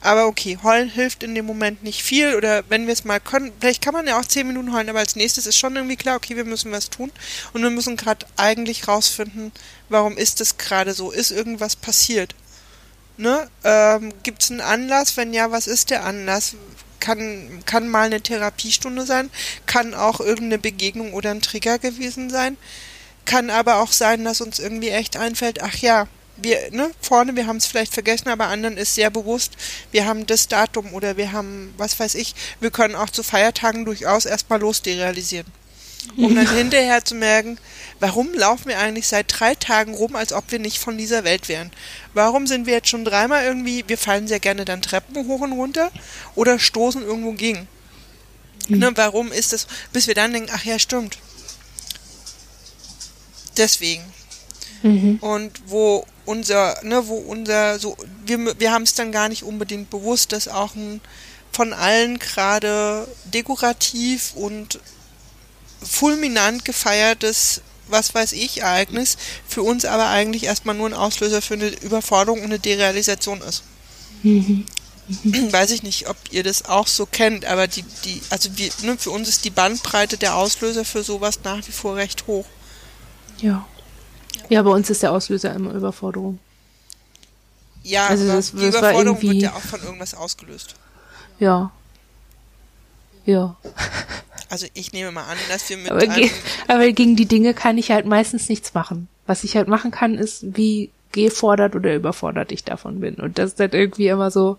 Aber okay, heulen hilft in dem Moment nicht viel oder wenn wir es mal können, vielleicht kann man ja auch zehn Minuten heulen, aber als nächstes ist schon irgendwie klar, okay, wir müssen was tun und wir müssen gerade eigentlich rausfinden, warum ist das gerade so? Ist irgendwas passiert? Ne? Ähm, Gibt es einen Anlass? Wenn ja, was ist der Anlass? Kann, kann mal eine Therapiestunde sein, kann auch irgendeine Begegnung oder ein Trigger gewesen sein, kann aber auch sein, dass uns irgendwie echt einfällt, ach ja, wir, ne, vorne, wir haben es vielleicht vergessen, aber anderen ist sehr bewusst, wir haben das Datum oder wir haben, was weiß ich, wir können auch zu Feiertagen durchaus erstmal losderealisieren. Um dann hinterher zu merken, warum laufen wir eigentlich seit drei Tagen rum, als ob wir nicht von dieser Welt wären? Warum sind wir jetzt schon dreimal irgendwie, wir fallen sehr gerne dann Treppen hoch und runter oder stoßen irgendwo gegen? Mhm. Ne, warum ist das, bis wir dann denken, ach ja, stimmt. Deswegen. Mhm. Und wo unser, ne, wo unser, so, wir, wir haben es dann gar nicht unbedingt bewusst, dass auch ein von allen gerade dekorativ und fulminant gefeiertes, was weiß ich, Ereignis für uns aber eigentlich erstmal nur ein Auslöser für eine Überforderung und eine Derealisation ist. Mhm. Weiß ich nicht, ob ihr das auch so kennt, aber die, die, also wir, ne, für uns ist die Bandbreite der Auslöser für sowas nach wie vor recht hoch. Ja. Ja, bei uns ist der Auslöser immer Überforderung. Ja, also das, die das Überforderung wird ja auch von irgendwas ausgelöst. Ja. Ja. Also ich nehme mal an, dass wir mit aber, ge aber gegen die Dinge kann ich halt meistens nichts machen. Was ich halt machen kann, ist, wie gefordert oder überfordert ich davon bin. Und das ist halt irgendwie immer so,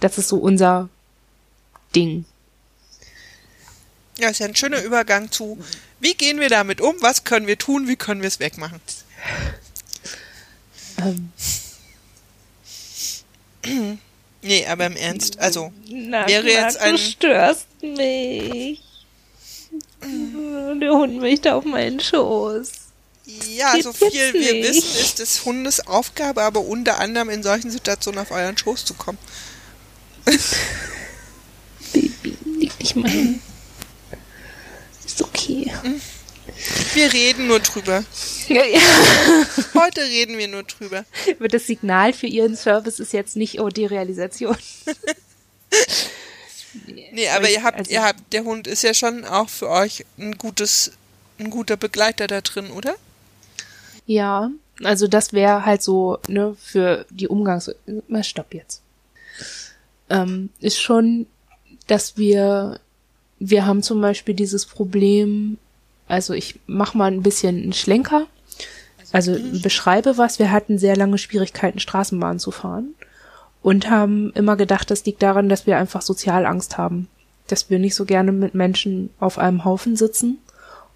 das ist so unser Ding. Ja, ist ja ein schöner Übergang zu, wie gehen wir damit um, was können wir tun, wie können wir es wegmachen. Ähm. Nee, aber im Ernst, also Na, wäre jetzt ein. Du störst mich. Der Hund möchte auf meinen Schoß. Ja, so viel wir wissen, ist des Hundes Aufgabe, aber unter anderem in solchen Situationen auf euren Schoß zu kommen. Baby, leg dich mal hin. Ist okay. Wir reden nur drüber. Ja, ja. Heute reden wir nur drüber. Aber das Signal für Ihren Service ist jetzt nicht, oh, die Realisation. nee, aber ihr habt, also, ihr habt, der Hund ist ja schon auch für euch ein gutes, ein guter Begleiter da drin, oder? Ja, also das wäre halt so, ne, für die Umgangs... Stopp jetzt. Ähm, ist schon, dass wir, wir haben zum Beispiel dieses Problem, also ich mach mal ein bisschen einen Schlenker. Also beschreibe was. Wir hatten sehr lange Schwierigkeiten, Straßenbahn zu fahren und haben immer gedacht, das liegt daran, dass wir einfach Sozialangst haben, dass wir nicht so gerne mit Menschen auf einem Haufen sitzen.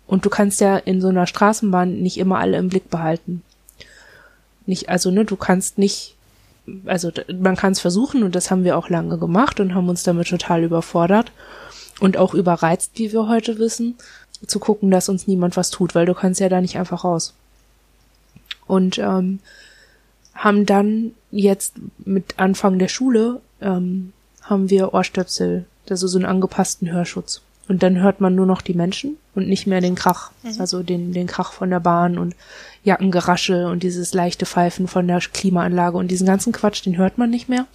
Und du kannst ja in so einer Straßenbahn nicht immer alle im Blick behalten. Nicht, also ne, du kannst nicht, also man kann es versuchen und das haben wir auch lange gemacht und haben uns damit total überfordert und auch überreizt, wie wir heute wissen, zu gucken, dass uns niemand was tut, weil du kannst ja da nicht einfach raus und ähm, haben dann jetzt mit Anfang der Schule ähm, haben wir Ohrstöpsel, also so einen angepassten Hörschutz. Und dann hört man nur noch die Menschen und nicht mehr den Krach, mhm. also den, den Krach von der Bahn und Jackengerasche und dieses leichte Pfeifen von der Klimaanlage und diesen ganzen Quatsch, den hört man nicht mehr,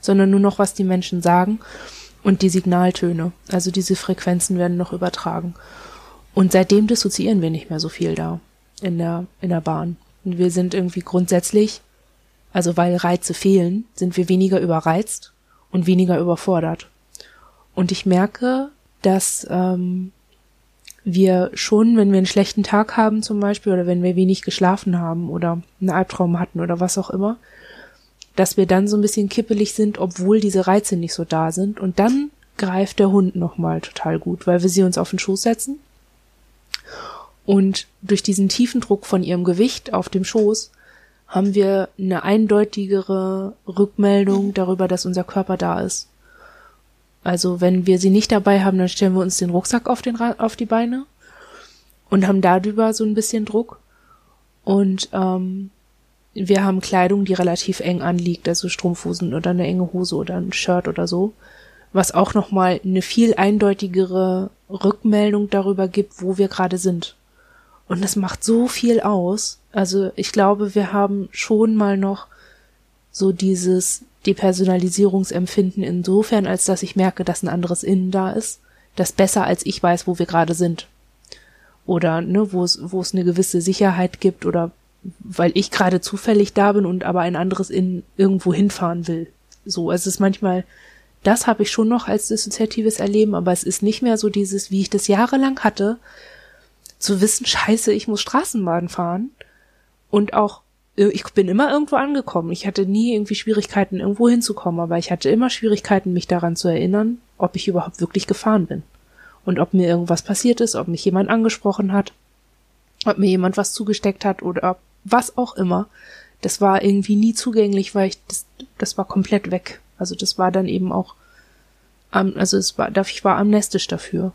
sondern nur noch, was die Menschen sagen und die Signaltöne. Also diese Frequenzen werden noch übertragen. Und seitdem dissoziieren wir nicht mehr so viel da in der, in der Bahn. Und wir sind irgendwie grundsätzlich, also weil Reize fehlen, sind wir weniger überreizt und weniger überfordert. Und ich merke, dass ähm, wir schon, wenn wir einen schlechten Tag haben zum Beispiel oder wenn wir wenig geschlafen haben oder einen Albtraum hatten oder was auch immer, dass wir dann so ein bisschen kippelig sind, obwohl diese Reize nicht so da sind. Und dann greift der Hund nochmal total gut, weil wir sie uns auf den Schoß setzen und durch diesen tiefen Druck von ihrem Gewicht auf dem Schoß haben wir eine eindeutigere Rückmeldung darüber, dass unser Körper da ist. Also wenn wir sie nicht dabei haben, dann stellen wir uns den Rucksack auf, den, auf die Beine und haben darüber so ein bisschen Druck. Und ähm, wir haben Kleidung, die relativ eng anliegt, also Strumpfhosen oder eine enge Hose oder ein Shirt oder so, was auch nochmal eine viel eindeutigere Rückmeldung darüber gibt, wo wir gerade sind. Und das macht so viel aus. Also ich glaube, wir haben schon mal noch so dieses Depersonalisierungsempfinden insofern, als dass ich merke, dass ein anderes Innen da ist, das besser als ich weiß, wo wir gerade sind. Oder ne, wo es, wo es eine gewisse Sicherheit gibt oder weil ich gerade zufällig da bin und aber ein anderes Innen irgendwo hinfahren will. So, es ist manchmal, das habe ich schon noch als dissoziatives Erleben, aber es ist nicht mehr so dieses, wie ich das jahrelang hatte, zu wissen, scheiße, ich muss Straßenbahn fahren und auch äh, ich bin immer irgendwo angekommen. Ich hatte nie irgendwie Schwierigkeiten, irgendwo hinzukommen, aber ich hatte immer Schwierigkeiten, mich daran zu erinnern, ob ich überhaupt wirklich gefahren bin. Und ob mir irgendwas passiert ist, ob mich jemand angesprochen hat, ob mir jemand was zugesteckt hat oder was auch immer. Das war irgendwie nie zugänglich, weil ich das, das war komplett weg. Also das war dann eben auch, also es war, ich war amnestisch dafür.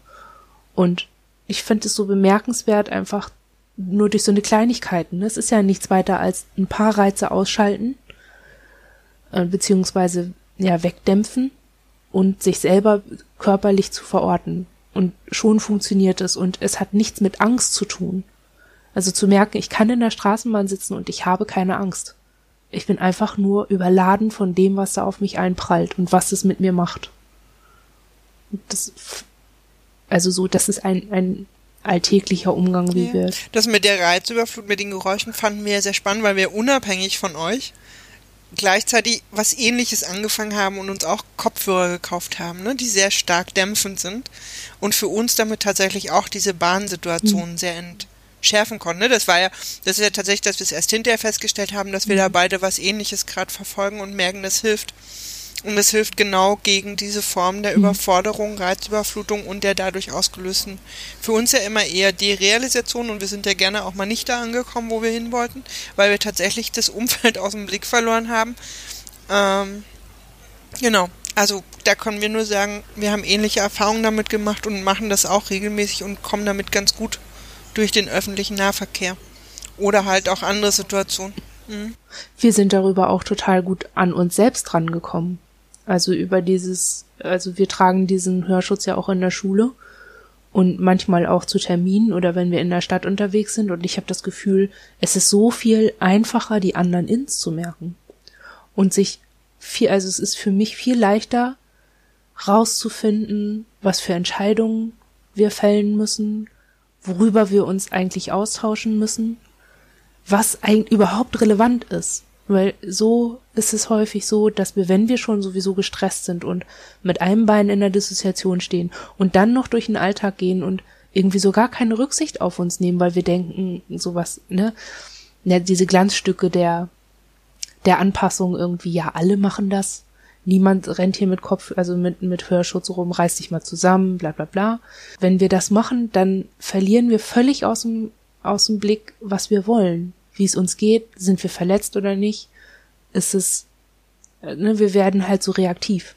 Und ich finde es so bemerkenswert, einfach nur durch so eine Kleinigkeiten. Es ist ja nichts weiter als ein paar Reize ausschalten, äh, beziehungsweise ja wegdämpfen und sich selber körperlich zu verorten. Und schon funktioniert es und es hat nichts mit Angst zu tun. Also zu merken, ich kann in der Straßenbahn sitzen und ich habe keine Angst. Ich bin einfach nur überladen von dem, was da auf mich einprallt und was es mit mir macht. Das, also so, das ist ein, ein alltäglicher Umgang, wie ja. wir. Das mit der Reizüberflut, mit den Geräuschen fanden wir sehr spannend, weil wir unabhängig von euch gleichzeitig was ähnliches angefangen haben und uns auch Kopfhörer gekauft haben, ne, die sehr stark dämpfend sind und für uns damit tatsächlich auch diese Bahnsituation mhm. sehr entschärfen konnten. Ne? Das war ja, das ist ja tatsächlich, dass wir es erst hinterher festgestellt haben, dass wir mhm. da beide was ähnliches gerade verfolgen und merken, das hilft. Und es hilft genau gegen diese Form der mhm. Überforderung, Reizüberflutung und der dadurch ausgelösten, für uns ja immer eher Derealisation und wir sind ja gerne auch mal nicht da angekommen, wo wir hin wollten, weil wir tatsächlich das Umfeld aus dem Blick verloren haben. Ähm, genau. Also da können wir nur sagen, wir haben ähnliche Erfahrungen damit gemacht und machen das auch regelmäßig und kommen damit ganz gut durch den öffentlichen Nahverkehr. Oder halt auch andere Situationen. Mhm. Wir sind darüber auch total gut an uns selbst rangekommen. Also über dieses, also wir tragen diesen Hörschutz ja auch in der Schule und manchmal auch zu Terminen oder wenn wir in der Stadt unterwegs sind und ich habe das Gefühl, es ist so viel einfacher, die anderen ins zu merken und sich viel, also es ist für mich viel leichter rauszufinden, was für Entscheidungen wir fällen müssen, worüber wir uns eigentlich austauschen müssen, was eigentlich überhaupt relevant ist. Weil so ist es häufig so, dass wir, wenn wir schon sowieso gestresst sind und mit einem Bein in der Dissoziation stehen und dann noch durch den Alltag gehen und irgendwie so gar keine Rücksicht auf uns nehmen, weil wir denken, sowas, ne, ja, diese Glanzstücke der, der Anpassung irgendwie, ja, alle machen das. Niemand rennt hier mit Kopf, also mit, mit Hörschutz rum, reißt sich mal zusammen, bla, bla, bla. Wenn wir das machen, dann verlieren wir völlig aus dem, aus dem Blick, was wir wollen wie es uns geht, sind wir verletzt oder nicht, ist es, äh, ne, wir werden halt so reaktiv.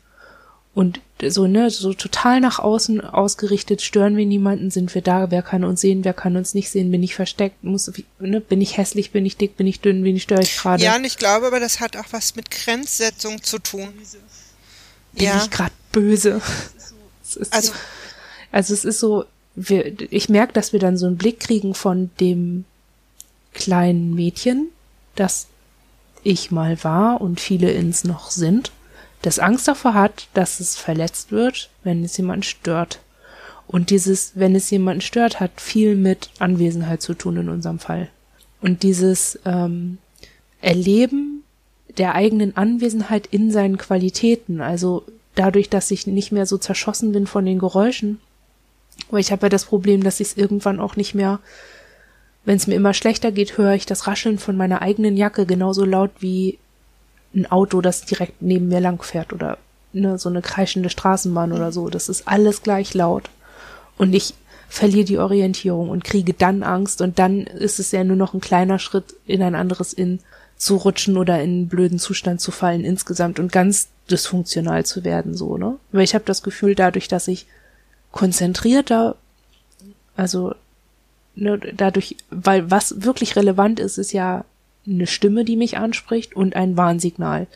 Und so, ne, so total nach außen ausgerichtet, stören wir niemanden, sind wir da, wer kann uns sehen, wer kann uns nicht sehen, bin ich versteckt, muss, ne, bin ich hässlich, bin ich dick, bin ich dünn, wen störe ich gerade. Ja, und ich glaube aber, das hat auch was mit Grenzsetzung zu tun. Bin ja. ich gerade böse? also, so, also es ist so, wir, ich merke, dass wir dann so einen Blick kriegen von dem kleinen Mädchen, das ich mal war und viele ins noch sind, das Angst davor hat, dass es verletzt wird, wenn es jemanden stört. Und dieses, wenn es jemanden stört, hat viel mit Anwesenheit zu tun in unserem Fall. Und dieses ähm, Erleben der eigenen Anwesenheit in seinen Qualitäten, also dadurch, dass ich nicht mehr so zerschossen bin von den Geräuschen, weil ich habe ja das Problem, dass ich es irgendwann auch nicht mehr wenn es mir immer schlechter geht, höre ich das Rascheln von meiner eigenen Jacke genauso laut wie ein Auto, das direkt neben mir langfährt oder ne, so eine kreischende Straßenbahn oder so. Das ist alles gleich laut. Und ich verliere die Orientierung und kriege dann Angst und dann ist es ja nur noch ein kleiner Schritt in ein anderes In zu rutschen oder in einen blöden Zustand zu fallen insgesamt und ganz dysfunktional zu werden, so, ne? Weil ich habe das Gefühl, dadurch, dass ich konzentrierter, also ne, dadurch, weil was wirklich relevant ist, ist ja eine Stimme, die mich anspricht und ein Warnsignal.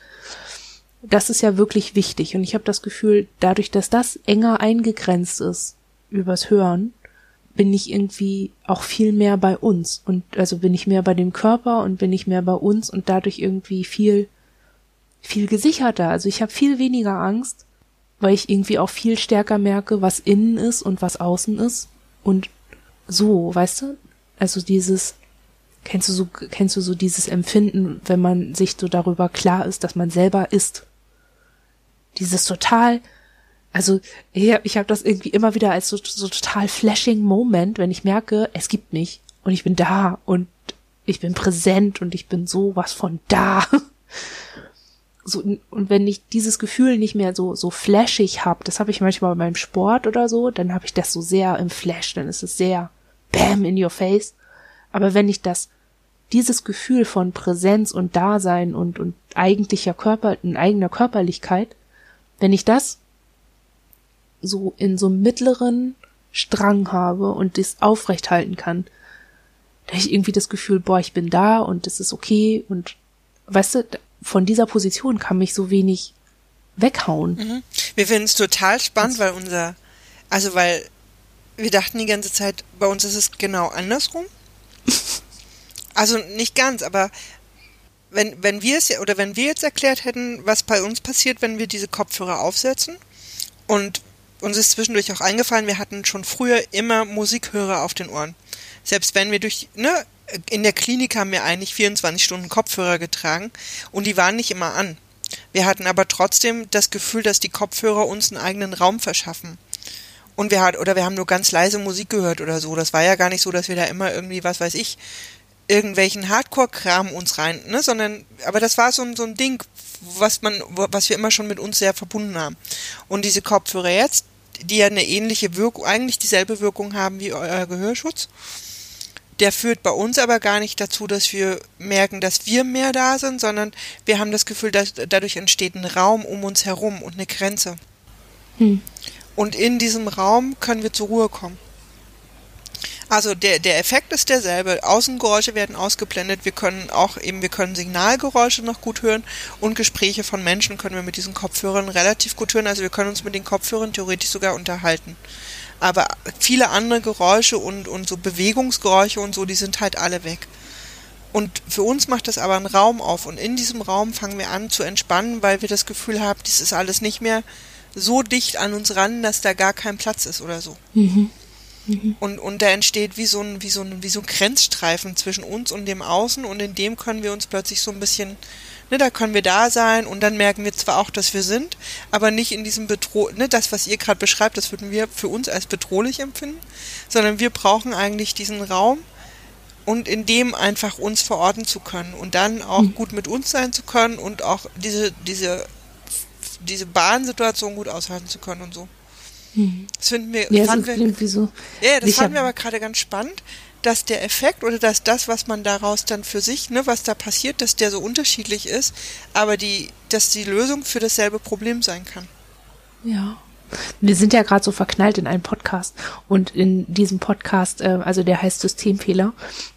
Das ist ja wirklich wichtig und ich habe das Gefühl, dadurch, dass das enger eingegrenzt ist übers Hören, bin ich irgendwie auch viel mehr bei uns und also bin ich mehr bei dem Körper und bin ich mehr bei uns und dadurch irgendwie viel viel gesicherter. Also ich habe viel weniger Angst, weil ich irgendwie auch viel stärker merke, was innen ist und was außen ist und so, weißt du? Also dieses kennst du so kennst du so dieses Empfinden, wenn man sich so darüber klar ist, dass man selber ist. Dieses total also ich, ich habe das irgendwie immer wieder als so, so total flashing Moment, wenn ich merke, es gibt mich und ich bin da und ich bin präsent und ich bin sowas von da. So, und wenn ich dieses Gefühl nicht mehr so so flashig habe, das habe ich manchmal beim Sport oder so, dann habe ich das so sehr im Flash, dann ist es sehr bam in your face. Aber wenn ich das dieses Gefühl von Präsenz und Dasein und und eigentlicher Körper, in eigener Körperlichkeit, wenn ich das so in so einem mittleren Strang habe und das aufrecht halten kann, da ich irgendwie das Gefühl, boah, ich bin da und es ist okay und weißt du, von dieser Position kann mich so wenig weghauen. Mhm. Wir finden es total spannend, weil unser, also weil wir dachten die ganze Zeit, bei uns ist es genau andersrum. also nicht ganz, aber wenn, wenn wir es oder wenn wir jetzt erklärt hätten, was bei uns passiert, wenn wir diese Kopfhörer aufsetzen und uns ist zwischendurch auch eingefallen, wir hatten schon früher immer Musikhörer auf den Ohren. Selbst wenn wir durch, ne, in der Klinik haben wir eigentlich 24 Stunden Kopfhörer getragen und die waren nicht immer an. Wir hatten aber trotzdem das Gefühl, dass die Kopfhörer uns einen eigenen Raum verschaffen. Und wir hat, oder wir haben nur ganz leise Musik gehört oder so. Das war ja gar nicht so, dass wir da immer irgendwie, was weiß ich, irgendwelchen Hardcore-Kram uns rein, ne, sondern, aber das war so, so ein Ding, was man, was wir immer schon mit uns sehr verbunden haben. Und diese Kopfhörer jetzt, die ja eine ähnliche Wirkung, eigentlich dieselbe Wirkung haben wie euer Gehörschutz. Der führt bei uns aber gar nicht dazu, dass wir merken, dass wir mehr da sind, sondern wir haben das Gefühl, dass dadurch entsteht ein Raum um uns herum und eine Grenze. Hm. Und in diesem Raum können wir zur Ruhe kommen. Also der, der Effekt ist derselbe. Außengeräusche werden ausgeblendet. Wir können auch eben, wir können Signalgeräusche noch gut hören und Gespräche von Menschen können wir mit diesen Kopfhörern relativ gut hören. Also wir können uns mit den Kopfhörern theoretisch sogar unterhalten. Aber viele andere Geräusche und, und so Bewegungsgeräusche und so, die sind halt alle weg. Und für uns macht das aber einen Raum auf. Und in diesem Raum fangen wir an zu entspannen, weil wir das Gefühl haben, das ist alles nicht mehr so dicht an uns ran, dass da gar kein Platz ist oder so. Mhm. Mhm. Und, und da entsteht wie so, ein, wie, so ein, wie so ein Grenzstreifen zwischen uns und dem Außen und in dem können wir uns plötzlich so ein bisschen, ne, da können wir da sein und dann merken wir zwar auch, dass wir sind, aber nicht in diesem Bedroh, ne, das, was ihr gerade beschreibt, das würden wir für uns als bedrohlich empfinden, sondern wir brauchen eigentlich diesen Raum und in dem einfach uns verorten zu können und dann auch mhm. gut mit uns sein zu können und auch diese, diese, diese Bahnsituation gut aushalten zu können und so. Das finden wir, ja, fanden so wir, so ja, das fanden wir aber gerade ganz spannend, dass der Effekt oder dass das, was man daraus dann für sich, ne, was da passiert, dass der so unterschiedlich ist, aber die, dass die Lösung für dasselbe Problem sein kann. Ja. Wir sind ja gerade so verknallt in einen Podcast und in diesem Podcast, äh, also der heißt Systemfehler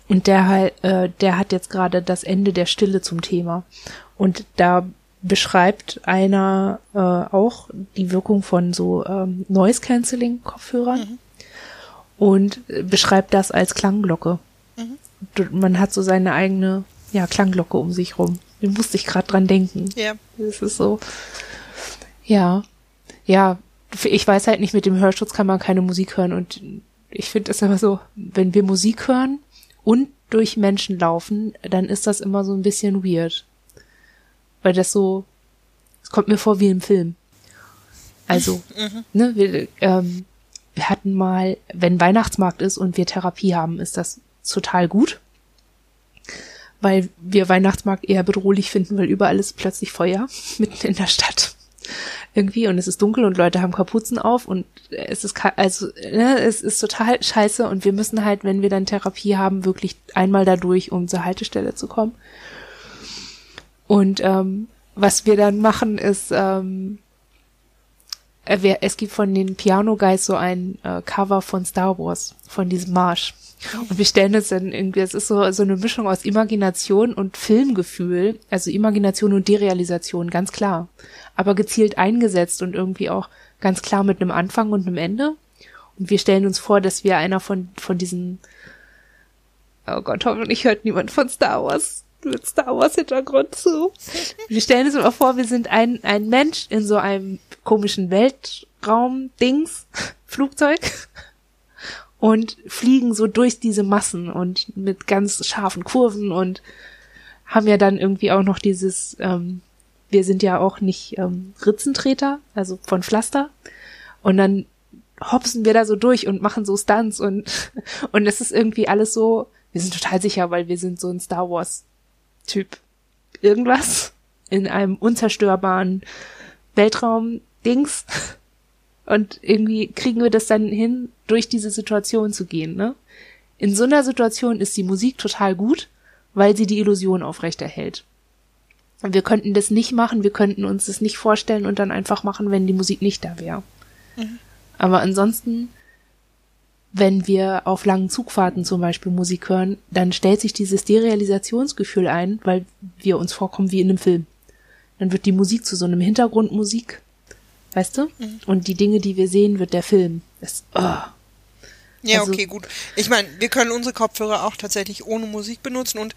und der, äh, der hat jetzt gerade das Ende der Stille zum Thema und da beschreibt einer äh, auch die Wirkung von so ähm, Noise Cancelling Kopfhörern mhm. und beschreibt das als Klangglocke. Mhm. Man hat so seine eigene ja Klangglocke um sich rum. Da musste ich gerade dran denken. Ja. Das ist so. Ja. Ja, ich weiß halt nicht, mit dem Hörschutz kann man keine Musik hören und ich finde es immer so, wenn wir Musik hören und durch Menschen laufen, dann ist das immer so ein bisschen weird weil das so, es kommt mir vor wie im Film. Also, mhm. ne, wir, ähm, wir hatten mal, wenn Weihnachtsmarkt ist und wir Therapie haben, ist das total gut, weil wir Weihnachtsmarkt eher bedrohlich finden, weil überall ist plötzlich Feuer mitten in der Stadt irgendwie und es ist dunkel und Leute haben Kapuzen auf und es ist also ne, es ist total scheiße und wir müssen halt, wenn wir dann Therapie haben, wirklich einmal dadurch, um zur Haltestelle zu kommen. Und ähm, was wir dann machen, ist, ähm, äh, es gibt von den Piano Guys so ein äh, Cover von Star Wars, von diesem Marsch. Und wir stellen uns dann irgendwie, es ist so, so eine Mischung aus Imagination und Filmgefühl, also Imagination und Derealisation, ganz klar. Aber gezielt eingesetzt und irgendwie auch ganz klar mit einem Anfang und einem Ende. Und wir stellen uns vor, dass wir einer von, von diesen, oh Gott, hoffentlich hört niemand von Star Wars mit Star Wars Hintergrund zu. Wir stellen uns mal vor, wir sind ein, ein Mensch in so einem komischen Weltraum-Dings, Flugzeug und fliegen so durch diese Massen und mit ganz scharfen Kurven und haben ja dann irgendwie auch noch dieses, ähm, wir sind ja auch nicht ähm, Ritzentreter, also von Pflaster. Und dann hopsen wir da so durch und machen so Stunts und, und es ist irgendwie alles so, wir sind total sicher, weil wir sind so ein Star Wars Typ irgendwas in einem unzerstörbaren Weltraum-Dings. Und irgendwie kriegen wir das dann hin, durch diese Situation zu gehen, ne? In so einer Situation ist die Musik total gut, weil sie die Illusion aufrechterhält. Und wir könnten das nicht machen, wir könnten uns das nicht vorstellen und dann einfach machen, wenn die Musik nicht da wäre. Aber ansonsten, wenn wir auf langen Zugfahrten zum Beispiel Musik hören, dann stellt sich dieses Derealisationsgefühl ein, weil wir uns vorkommen wie in einem Film. Dann wird die Musik zu so einem Hintergrundmusik, weißt du? Und die Dinge, die wir sehen, wird der Film. Das, oh. Ja, Also- okay, gut. Ich meine, wir können unsere Kopfhörer auch tatsächlich ohne Musik benutzen und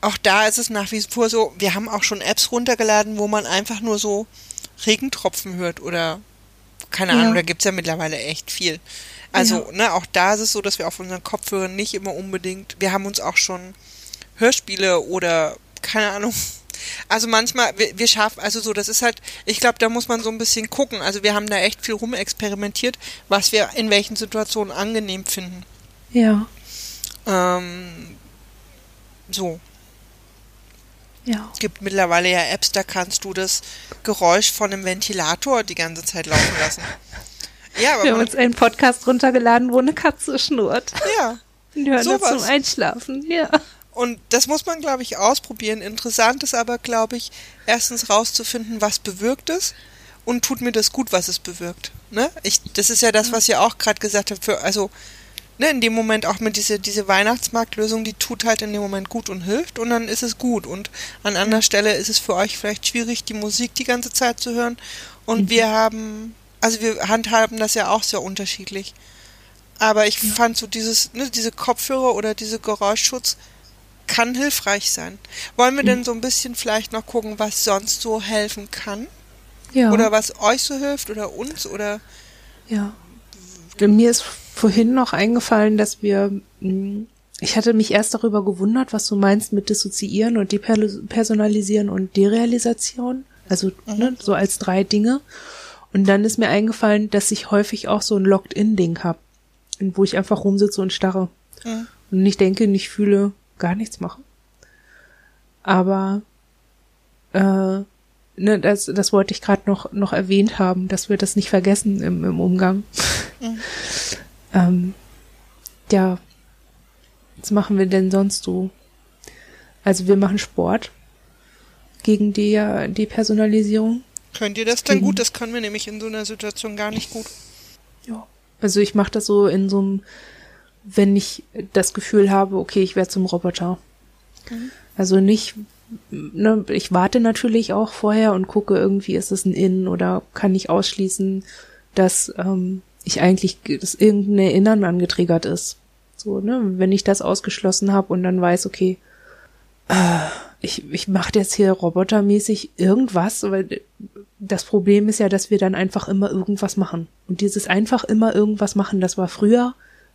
auch da ist es nach wie vor so, wir haben auch schon Apps runtergeladen, wo man einfach nur so Regentropfen hört oder keine Ja. Ahnung, da gibt's ja mittlerweile echt viel. Also, ne, auch da ist es so, dass wir auf unseren Kopfhörern nicht immer unbedingt, wir haben uns auch schon Hörspiele oder keine Ahnung. Also manchmal, wir, wir schaffen, also so, das ist halt, ich glaube, da muss man so ein bisschen gucken. Also wir haben da echt viel rumexperimentiert, was wir in welchen Situationen angenehm finden. Ja, Ähm, so, ja. es gibt mittlerweile ja Apps, da kannst du das Geräusch von einem Ventilator die ganze Zeit laufen lassen. Ja, aber Wir haben uns einen Podcast runtergeladen, wo eine Katze schnurrt. ja. Und hören das Sowas. zum Einschlafen, ja. Und das muss man, glaube ich, ausprobieren. Interessant ist aber, glaube ich, erstens rauszufinden, was bewirkt es und tut mir das gut, was es bewirkt. Ne? Ich, das ist ja das, was ihr auch gerade gesagt habt. Für, also ne, in dem Moment auch mit diese, diese Weihnachtsmarktlösung, die tut halt in dem Moment gut und hilft und dann ist es gut. Und an anderer Stelle ist es für euch vielleicht schwierig, die Musik die ganze Zeit zu hören. Und wir haben, also wir handhaben das ja auch sehr unterschiedlich. Aber ich fand so dieses, ne, diese Kopfhörer oder diese Geräuschschutz kann hilfreich sein. Wollen wir denn so ein bisschen vielleicht noch gucken, was sonst so helfen kann? Ja. Oder was euch so hilft oder uns oder Ja. Mir ist vorhin noch eingefallen, dass wir, mh, ich hatte mich erst darüber gewundert, was du meinst mit Dissoziieren und Depersonalisieren und Derealisation. Also ne, so als drei Dinge. Und dann ist mir eingefallen, dass ich häufig auch so ein Locked-in-Ding habe, wo ich einfach rumsitze und starre. Mhm. Und nicht denke, nicht fühle, gar nichts mache. Aber äh, ne, das, das wollte ich gerade noch, noch erwähnt haben, dass wir das nicht vergessen im, im Umgang. ähm, ja, was machen wir denn sonst so? Also wir machen Sport gegen die, die Personalisierung. Könnt ihr das dann gut? Das können wir nämlich in so einer Situation gar nicht gut. Ja. Also ich mache das so in so einem, wenn ich das Gefühl habe, okay, ich werde zum Roboter. Also nicht, ne, ich warte natürlich auch vorher und gucke irgendwie, ist es ein In oder kann ich ausschließen, dass ähm, ich eigentlich, dass irgendein Erinnern angetriggert ist. So, ne, wenn ich das ausgeschlossen habe und dann weiß, okay, äh, ich, ich mache jetzt hier robotermäßig irgendwas, weil das Problem ist ja, dass wir dann einfach immer irgendwas machen. Und dieses einfach immer irgendwas machen, das war früher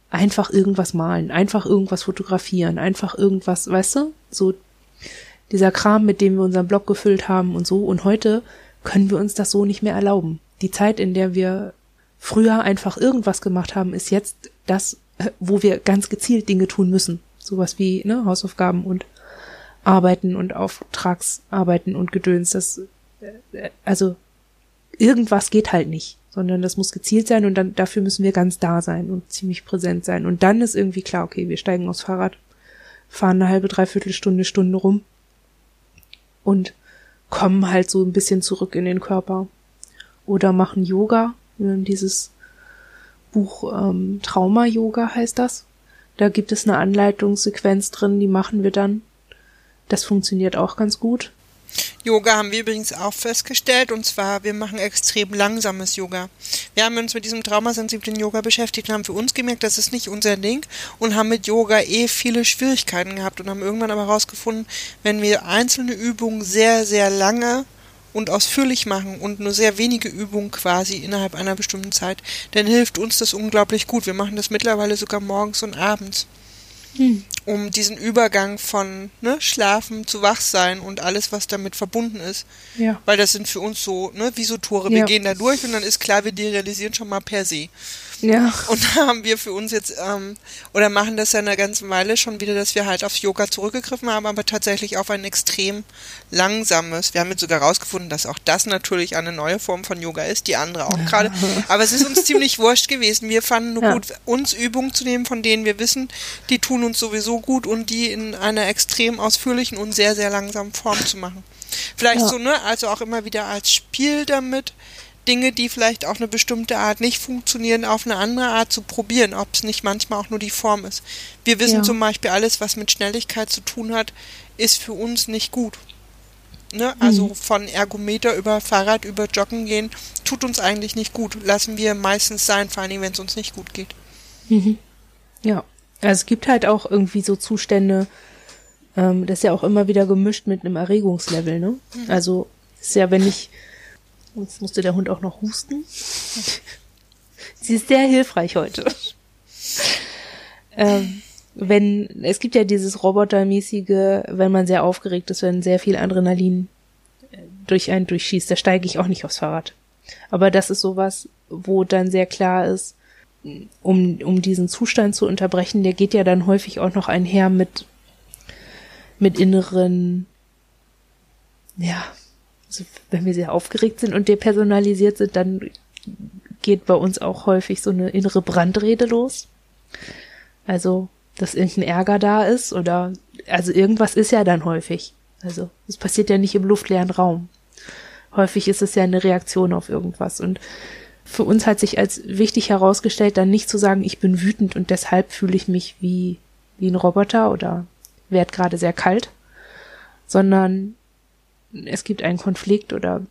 einfach irgendwas malen, einfach irgendwas fotografieren, einfach irgendwas, weißt du? So dieser Kram, mit dem wir unseren Blog gefüllt haben und so. Und heute können wir uns das so nicht mehr erlauben. Die Zeit, in der wir früher einfach irgendwas gemacht haben, ist jetzt das, wo wir ganz gezielt Dinge tun müssen. Sowas wie ne, Hausaufgaben und Arbeiten und Auftragsarbeiten und Gedöns. Das, äh, also irgendwas geht halt nicht, sondern das muss gezielt sein und dann dafür müssen wir ganz da sein und ziemlich präsent sein. Und dann ist irgendwie klar, okay, wir steigen aufs Fahrrad, fahren eine halbe, dreiviertel Stunde, Stunde rum und kommen halt so ein bisschen zurück in den Körper. oder machen Yoga. Dieses Buch ähm, Trauma Yoga heißt das. Da gibt es eine Anleitungssequenz drin, die machen wir dann. Das funktioniert auch ganz gut. Yoga haben wir übrigens auch festgestellt und zwar, wir machen extrem langsames Yoga. Wir haben uns mit diesem traumasensiblen Yoga beschäftigt und haben für uns gemerkt, das ist nicht unser Ding und haben mit Yoga eh viele Schwierigkeiten gehabt und haben irgendwann aber herausgefunden, wenn wir einzelne Übungen sehr, sehr lange und ausführlich machen und nur sehr wenige Übungen quasi innerhalb einer bestimmten Zeit, dann hilft uns das unglaublich gut. Wir machen das mittlerweile sogar morgens und abends. Hm. Um diesen Übergang von ne, Schlafen zu Wachsein und alles, was damit verbunden ist. Ja. Weil das sind für uns so, ne, wie so Tore. Wir ja. gehen da durch und dann ist klar, wir derealisieren schon mal per se. Ja. Und da haben wir für uns jetzt, ähm, oder machen das ja eine ganze Weile schon wieder, dass wir halt aufs Yoga zurückgegriffen haben, aber tatsächlich auf ein extrem langsames. Wir haben jetzt sogar rausgefunden, dass auch das natürlich eine neue Form von Yoga ist, die andere auch ja. gerade. Aber es ist uns ziemlich wurscht gewesen. Wir fanden nur ja. gut, uns Übungen zu nehmen, von denen wir wissen, die tun uns sowieso gut und die in einer extrem ausführlichen und sehr, sehr langsamen Form zu machen. Vielleicht ja. so, ne, also auch immer wieder als Spiel damit, Dinge, die vielleicht auf eine bestimmte Art nicht funktionieren, auf eine andere Art zu probieren, ob es nicht manchmal auch nur die Form ist. Wir wissen ja. zum Beispiel, alles, was mit Schnelligkeit zu tun hat, ist für uns nicht gut. Ne? Also mhm. von Ergometer über Fahrrad, über Joggen gehen, tut uns eigentlich nicht gut. Lassen wir meistens sein, vor allen Dingen, wenn es uns nicht gut geht. Mhm. Ja, also es gibt halt auch irgendwie so Zustände, ähm, das ist ja auch immer wieder gemischt mit einem Erregungslevel, ne? Mhm. Also ist ja, wenn ich Jetzt musste der Hund auch noch husten. Sie ist sehr hilfreich heute. ähm, wenn, es gibt ja dieses Robotermäßige, wenn man sehr aufgeregt ist, wenn sehr viel Adrenalin äh, durch einen durchschießt, da steige ich auch nicht aufs Fahrrad. Aber das ist sowas, wo dann sehr klar ist, um, um diesen Zustand zu unterbrechen, der geht ja dann häufig auch noch einher mit, mit inneren, ja, also wenn wir sehr aufgeregt sind und depersonalisiert sind, dann geht bei uns auch häufig so eine innere Brandrede los. Also, dass irgendein Ärger da ist oder, also irgendwas ist ja dann häufig. Also, es passiert ja nicht im luftleeren Raum. Häufig ist es ja eine Reaktion auf irgendwas und für uns hat sich als wichtig herausgestellt, dann nicht zu sagen, ich bin wütend und deshalb fühle ich mich wie, wie ein Roboter oder werd gerade sehr kalt, sondern es gibt einen Konflikt oder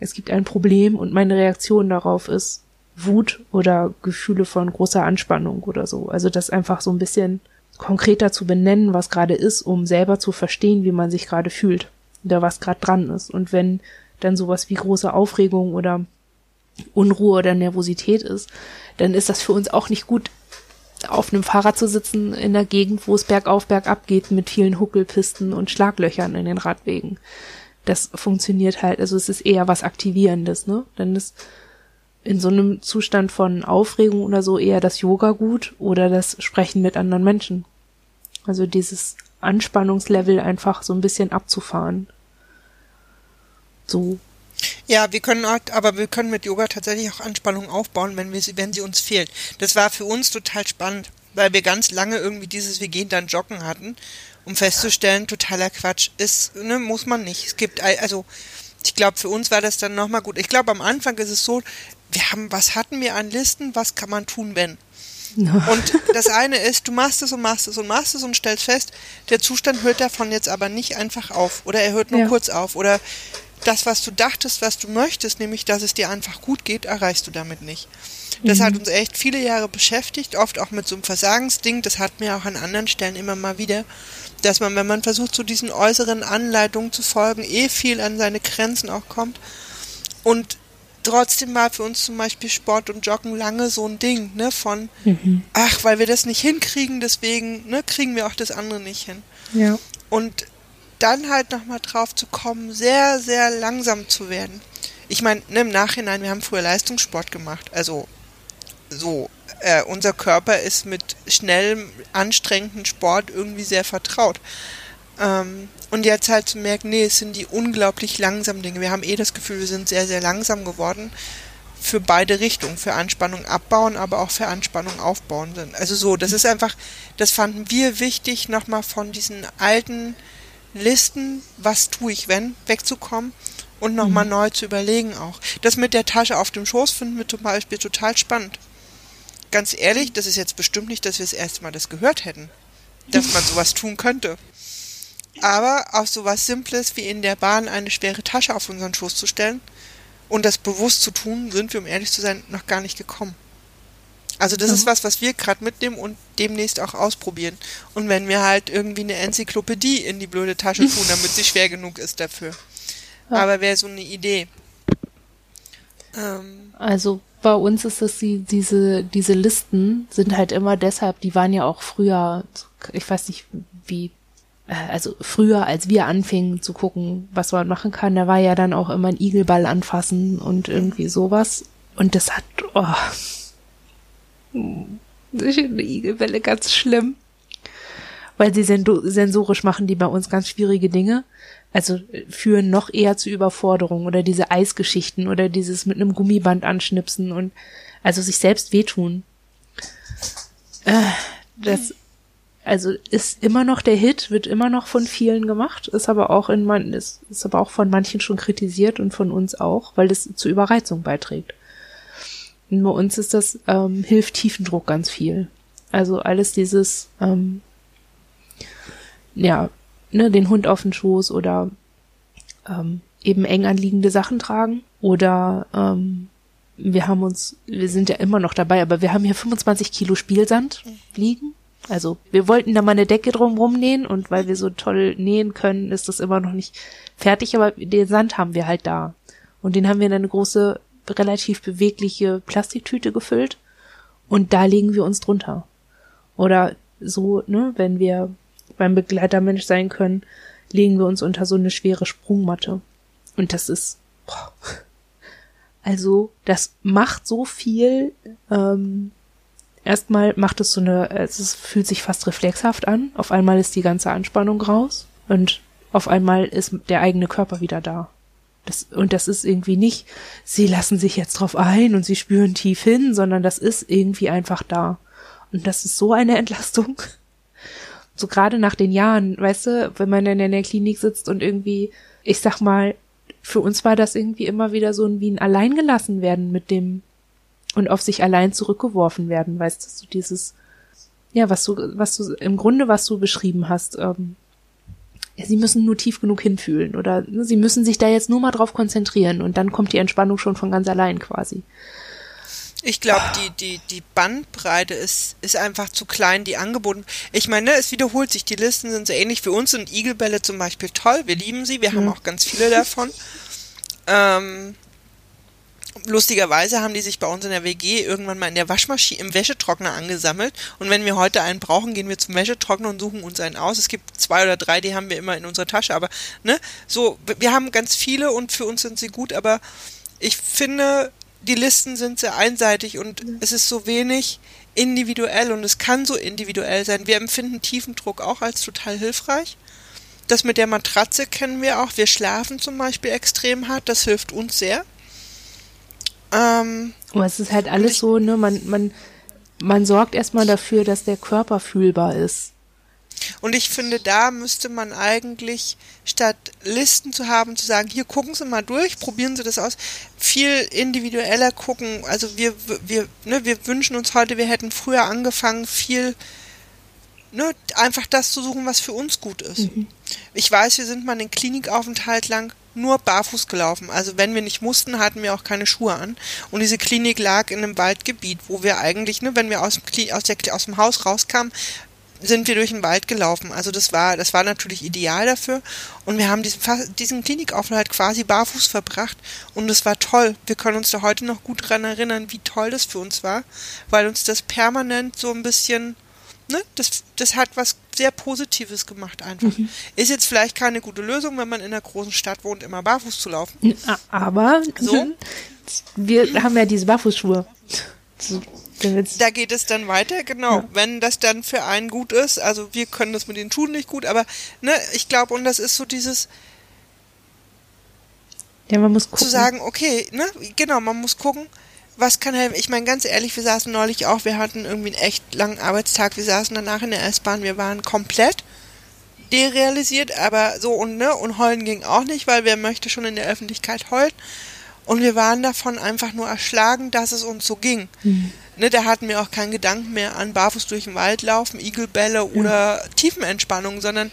es gibt ein Problem und meine Reaktion darauf ist Wut oder Gefühle von großer Anspannung oder so. Also das einfach so ein bisschen konkreter zu benennen, was gerade ist, um selber zu verstehen, wie man sich gerade fühlt oder was gerade dran ist. Und wenn dann sowas wie große Aufregung oder Unruhe oder Nervosität ist, dann ist das für uns auch nicht gut, auf einem Fahrrad zu sitzen in der Gegend, wo es bergauf, bergab geht mit vielen Huckelpisten und Schlaglöchern in den Radwegen das funktioniert halt, also es ist eher was Aktivierendes, ne? Dann ist in so einem Zustand von Aufregung oder so eher das Yoga gut oder das Sprechen mit anderen Menschen. Also dieses Anspannungslevel einfach so ein bisschen abzufahren. So. Ja, wir können auch, aber wir können mit Yoga tatsächlich auch Anspannung aufbauen, wenn wir sie, wenn sie uns fehlt. Das war für uns total spannend, weil wir ganz lange irgendwie dieses Wir gehen dann joggen hatten um festzustellen, totaler Quatsch ist, ne, muss man nicht. Es gibt, also, ich glaube, für uns war das dann nochmal gut. Ich glaube, am Anfang ist es so, wir haben, was hatten wir an Listen, was kann man tun, wenn? Und das eine ist, du machst es und machst es und machst es und stellst fest, der Zustand hört davon jetzt aber nicht einfach auf oder er hört nur ja. kurz auf oder das, was du dachtest, was du möchtest, nämlich, dass es dir einfach gut geht, erreichst du damit nicht. Das mhm. hat uns echt viele Jahre beschäftigt, oft auch mit so einem Versagensding. Das hat mir auch an anderen Stellen immer mal wieder dass man, wenn man versucht, zu diesen äußeren Anleitungen zu folgen, eh viel an seine Grenzen auch kommt. Und trotzdem war für uns zum Beispiel Sport und Joggen lange so ein Ding, ne, von, mhm. ach, weil wir das nicht hinkriegen, deswegen, ne, kriegen wir auch das andere nicht hin. Ja. Und dann halt nochmal drauf zu kommen, sehr, sehr langsam zu werden. Ich meine, ne, im Nachhinein, wir haben früher Leistungssport gemacht, also so äh, unser Körper ist mit schnellem, anstrengendem Sport irgendwie sehr vertraut. Ähm, und jetzt halt zu merken, nee, es sind die unglaublich langsamen Dinge. Wir haben eh das Gefühl, wir sind sehr, sehr langsam geworden für beide Richtungen, für Anspannung abbauen, aber auch für Anspannung aufbauen sind. Also so, das ist einfach, das fanden wir wichtig, nochmal von diesen alten Listen, was tue ich wenn, wegzukommen und nochmal mhm. neu zu überlegen auch. Das mit der Tasche auf dem Schoß finden wir zum Beispiel total spannend. Ganz ehrlich, das ist jetzt bestimmt nicht, dass wir das erste Mal das gehört hätten, dass man sowas tun könnte. Aber auch sowas Simples wie in der Bahn eine schwere Tasche auf unseren Schoß zu stellen und das bewusst zu tun, sind wir, um ehrlich zu sein, noch gar nicht gekommen. Also das mhm. ist was, was wir gerade mitnehmen und demnächst auch ausprobieren. Und wenn wir halt irgendwie eine Enzyklopädie in die blöde Tasche tun, damit sie schwer genug ist dafür. Ja. Aber wäre so eine Idee. Ähm. Also bei uns ist das die, diese, diese Listen sind halt immer deshalb, die waren ja auch früher, ich weiß nicht wie, äh, also früher, als wir anfingen zu gucken, was man machen kann, da war ja dann auch immer ein Igelball anfassen und irgendwie sowas. Und das hat, oh, ich finde Igelbälle ganz schlimm. Weil sie sensorisch machen die bei uns ganz schwierige Dinge also führen noch eher zu Überforderung oder diese Eisgeschichten oder dieses mit einem Gummiband anschnipsen und also sich selbst wehtun. Äh, das also ist immer noch der Hit, wird immer noch von vielen gemacht, ist aber auch in man ist, ist aber auch von manchen schon kritisiert und von uns auch, weil das zu Überreizung beiträgt. Und bei uns ist das ähm, hilft Tiefendruck ganz viel. Also alles dieses ähm, ja ne, den Hund auf den Schoß oder ähm, eben eng anliegende Sachen tragen. Oder ähm, wir haben uns, wir sind ja immer noch dabei, aber wir haben hier 25 Kilo Spielsand liegen. Also wir wollten da mal eine Decke drumrum nähen und weil wir so toll nähen können, ist das immer noch nicht fertig, aber den Sand haben wir halt da. Und den haben wir in eine große, relativ bewegliche Plastiktüte gefüllt und da legen wir uns drunter. Oder so, ne, wenn wir beim Begleitermensch sein können, legen wir uns unter so eine schwere Sprungmatte. Und das ist, also das macht so viel. Ähm, erstmal macht es so eine, es fühlt sich fast reflexhaft an. Auf einmal ist die ganze Anspannung raus und auf einmal ist der eigene Körper wieder da. Das, und das ist irgendwie nicht, sie lassen sich jetzt drauf ein und sie spüren tief hin, sondern das ist irgendwie einfach da. Und das ist so eine Entlastung so gerade nach den Jahren, weißt du, wenn man dann in der Klinik sitzt und irgendwie, ich sag mal, für uns war das irgendwie immer wieder so ein, wie ein Alleingelassen werden mit dem und auf sich allein zurückgeworfen werden, weißt du, so dieses, ja, was du, was du, im Grunde, was du beschrieben hast, ähm, ja, sie müssen nur tief genug hinfühlen oder ne, sie müssen sich da jetzt nur mal drauf konzentrieren und dann kommt die Entspannung schon von ganz allein quasi. Ich glaube, die, die, die Bandbreite ist, ist einfach zu klein, die angeboten. Ich meine, es wiederholt sich. Die Listen sind so ähnlich. Für uns sind Igelbälle zum Beispiel toll. Wir lieben sie. Wir mhm. haben auch ganz viele davon. Ähm, lustigerweise haben die sich bei uns in der WG irgendwann mal in der Waschmaschine, im Wäschetrockner angesammelt. Und wenn wir heute einen brauchen, gehen wir zum Wäschetrockner und suchen uns einen aus. Es gibt zwei oder drei, die haben wir immer in unserer Tasche. Aber, ne, so, wir haben ganz viele und für uns sind sie gut. Aber ich finde, die Listen sind sehr einseitig und ja. es ist so wenig individuell und es kann so individuell sein. Wir empfinden Tiefendruck auch als total hilfreich. Das mit der Matratze kennen wir auch. Wir schlafen zum Beispiel extrem hart, das hilft uns sehr. Ähm, Aber es ist halt alles so, ne, man, man, man sorgt erstmal dafür, dass der Körper fühlbar ist. Und ich finde, da müsste man eigentlich, statt Listen zu haben, zu sagen, hier gucken Sie mal durch, probieren Sie das aus, viel individueller gucken. Also wir, wir, ne, wir wünschen uns heute, wir hätten früher angefangen, viel ne, einfach das zu suchen, was für uns gut ist. Mhm. Ich weiß, wir sind mal einen Klinikaufenthalt lang nur barfuß gelaufen. Also wenn wir nicht mussten, hatten wir auch keine Schuhe an. Und diese Klinik lag in einem Waldgebiet, wo wir eigentlich, ne, wenn wir aus dem, aus, der, aus dem Haus rauskamen, sind wir durch den Wald gelaufen. Also das war, das war natürlich ideal dafür. Und wir haben diesen, diesen Klinikaufenthalt quasi barfuß verbracht. Und es war toll. Wir können uns da heute noch gut dran erinnern, wie toll das für uns war, weil uns das permanent so ein bisschen, ne, das, das hat was sehr Positives gemacht einfach. Mhm. Ist jetzt vielleicht keine gute Lösung, wenn man in einer großen Stadt wohnt, immer barfuß zu laufen. Aber so. wir haben ja diese Barfußschuhe. Da geht es dann weiter, genau. Ja. Wenn das dann für einen gut ist, also wir können das mit den Schuhen nicht gut, aber ne, ich glaube, und das ist so dieses. Ja, man muss gucken. Zu sagen, okay, ne, genau, man muss gucken, was kann helfen. Ich meine, ganz ehrlich, wir saßen neulich auch, wir hatten irgendwie einen echt langen Arbeitstag, wir saßen danach in der S-Bahn, wir waren komplett derealisiert, aber so und ne, und heulen ging auch nicht, weil wer möchte schon in der Öffentlichkeit heulen? Und wir waren davon einfach nur erschlagen, dass es uns so ging. Mhm. Ne, da hatten wir auch keinen Gedanken mehr an barfuß durch den Wald laufen, Igelbälle oder mhm. Tiefenentspannung, sondern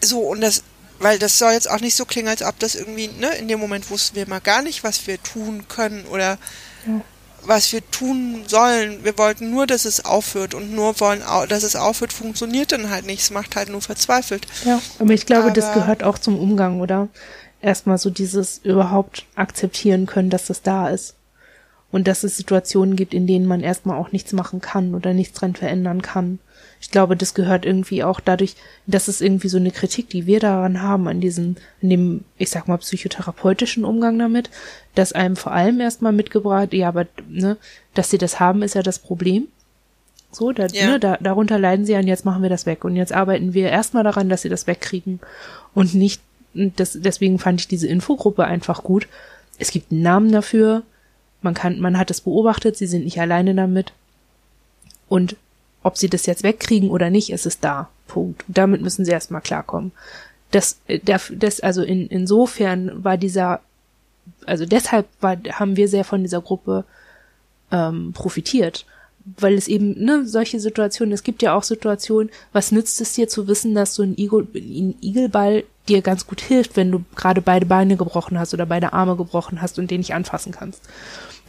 so und das, weil das soll jetzt auch nicht so klingen, als ob das irgendwie, ne, in dem Moment wussten wir mal gar nicht, was wir tun können oder ja. was wir tun sollen. Wir wollten nur, dass es aufhört und nur wollen, dass es aufhört, funktioniert dann halt nicht. Es macht halt nur verzweifelt. Ja, aber ich glaube, aber, das gehört auch zum Umgang, oder? Erstmal so dieses überhaupt akzeptieren können, dass das da ist. Und dass es Situationen gibt, in denen man erstmal auch nichts machen kann oder nichts dran verändern kann ich glaube, das gehört irgendwie auch dadurch, dass es irgendwie so eine Kritik, die wir daran haben, an diesem, an dem, ich sag mal, psychotherapeutischen Umgang damit, dass einem vor allem erstmal mitgebracht, ja, aber, ne, dass sie das haben, ist ja das Problem. So, da, ja. ne, da, darunter leiden sie an, jetzt machen wir das weg. Und jetzt arbeiten wir erstmal daran, dass sie das wegkriegen. Und nicht, das, deswegen fand ich diese Infogruppe einfach gut. Es gibt einen Namen dafür. Man kann, man hat es beobachtet, sie sind nicht alleine damit. Und ob sie das jetzt wegkriegen oder nicht, ist es da. Punkt. damit müssen sie erstmal klarkommen. Das, äh, das, also in, insofern war dieser, also deshalb war, haben wir sehr von dieser Gruppe ähm, profitiert. Weil es eben, ne, solche Situationen, es gibt ja auch Situationen, was nützt es dir zu wissen, dass so ein, Igel, ein Igelball dir ganz gut hilft, wenn du gerade beide Beine gebrochen hast oder beide Arme gebrochen hast und den nicht anfassen kannst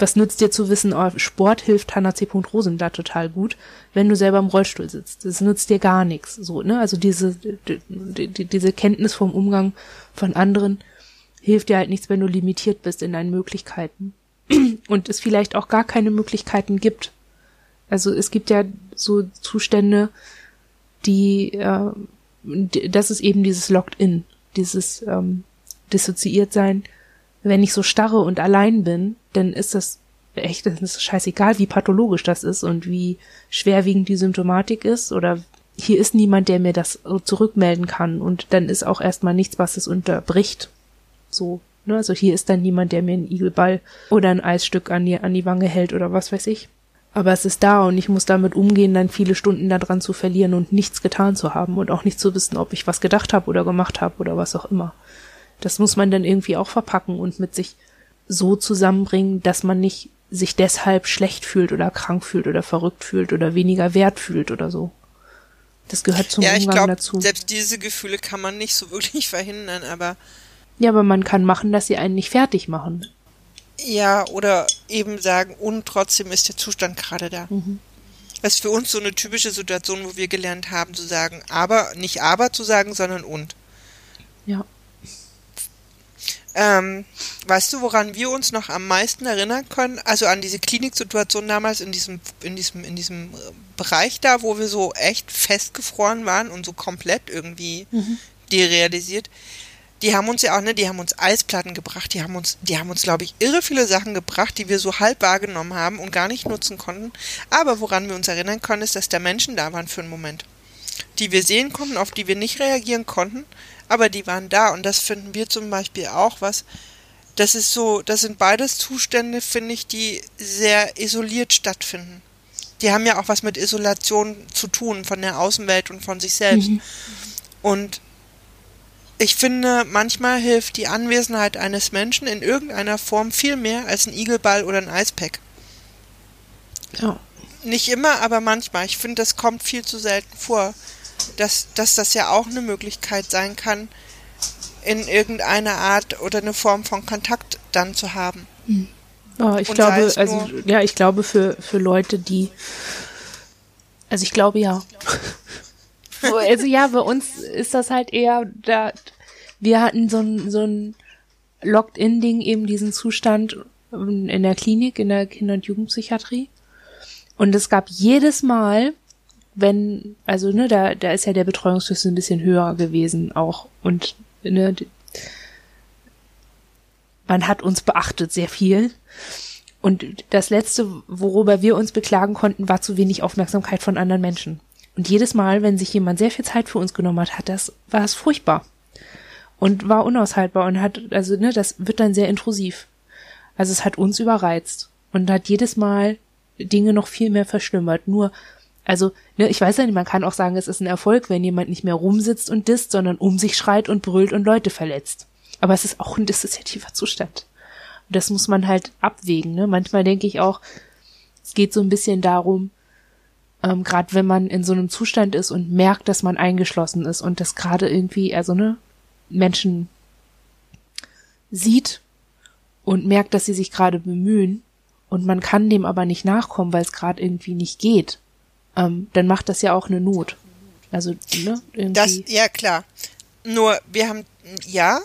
was nützt dir zu wissen, oh, Sport hilft Hanna C. Rosenblatt total gut, wenn du selber im Rollstuhl sitzt. Das nützt dir gar nichts. So, ne? Also diese, die, die, diese Kenntnis vom Umgang von anderen hilft dir halt nichts, wenn du limitiert bist in deinen Möglichkeiten. Und es vielleicht auch gar keine Möglichkeiten gibt. Also es gibt ja so Zustände, die, äh, das ist eben dieses Locked-in, dieses ähm, dissoziiert sein, wenn ich so starre und allein bin, dann ist das echt, das ist scheißegal, wie pathologisch das ist und wie schwerwiegend die Symptomatik ist oder hier ist niemand, der mir das zurückmelden kann und dann ist auch erstmal nichts, was es unterbricht. So, ne? Also hier ist dann niemand, der mir einen Igelball oder ein Eisstück an die, an die Wange hält oder was weiß ich. Aber es ist da und ich muss damit umgehen, dann viele Stunden daran zu verlieren und nichts getan zu haben und auch nicht zu wissen, ob ich was gedacht habe oder gemacht habe oder was auch immer. Das muss man dann irgendwie auch verpacken und mit sich so zusammenbringen, dass man nicht sich deshalb schlecht fühlt oder krank fühlt oder verrückt fühlt oder weniger wert fühlt oder so. Das gehört zum ja, Umgang glaub, dazu. Selbst diese Gefühle kann man nicht so wirklich verhindern, aber. Ja, aber man kann machen, dass sie einen nicht fertig machen. Ja, oder eben sagen, und trotzdem ist der Zustand gerade da. Mhm. Das ist für uns so eine typische Situation, wo wir gelernt haben zu sagen, aber, nicht aber zu sagen, sondern und. Ja. Ähm, weißt du, woran wir uns noch am meisten erinnern können? Also an diese Kliniksituation damals in diesem, in diesem, in diesem äh, Bereich da, wo wir so echt festgefroren waren und so komplett irgendwie mhm. derealisiert. Die haben uns ja auch, ne, die haben uns Eisplatten gebracht, die haben uns, die haben uns, glaube ich, irre viele Sachen gebracht, die wir so halb wahrgenommen haben und gar nicht nutzen konnten. Aber woran wir uns erinnern können, ist, dass da Menschen da waren für einen Moment. Die wir sehen konnten, auf die wir nicht reagieren konnten, aber die waren da und das finden wir zum Beispiel auch was. Das ist so, das sind beides Zustände, finde ich, die sehr isoliert stattfinden. Die haben ja auch was mit Isolation zu tun von der Außenwelt und von sich selbst. Mhm. Und ich finde, manchmal hilft die Anwesenheit eines Menschen in irgendeiner Form viel mehr als ein Igelball oder ein Eispack. Ja. Nicht immer, aber manchmal. Ich finde, das kommt viel zu selten vor dass, dass das ja auch eine Möglichkeit sein kann, in irgendeiner Art oder eine Form von Kontakt dann zu haben. Mhm. Oh, ich Und glaube, also ja, ich glaube für, für Leute, die also ich glaube ja. Also ja, bei uns ist das halt eher da wir hatten so ein so ein Locked-in-Ding, eben diesen Zustand in der Klinik, in der Kinder- und Jugendpsychiatrie. Und es gab jedes Mal, wenn, also ne, da, da ist ja der Betreuungsschlüssel ein bisschen höher gewesen auch und ne, man hat uns beachtet sehr viel. Und das letzte, worüber wir uns beklagen konnten, war zu wenig Aufmerksamkeit von anderen Menschen. Und jedes Mal, wenn sich jemand sehr viel Zeit für uns genommen hat, hat das, war es furchtbar. Und war unaushaltbar und hat, also, ne, das wird dann sehr intrusiv. Also es hat uns überreizt und hat jedes Mal Dinge noch viel mehr verschlimmert. Nur Also, ne, ich weiß ja nicht, man kann auch sagen, es ist ein Erfolg, wenn jemand nicht mehr rumsitzt und disst, sondern um sich schreit und brüllt und Leute verletzt. Aber es ist auch ein dissoziativer Zustand. Und das muss man halt abwägen. Ne? Manchmal denke ich auch, es geht so ein bisschen darum, ähm, gerade wenn man in so einem Zustand ist und merkt, dass man eingeschlossen ist und das gerade irgendwie, also ne, Menschen sieht und merkt, dass sie sich gerade bemühen und man kann dem aber nicht nachkommen, weil es gerade irgendwie nicht geht, ähm, dann macht das ja auch eine Not. Also, ne, irgendwie. Das, ja, klar. Nur, wir haben, ja,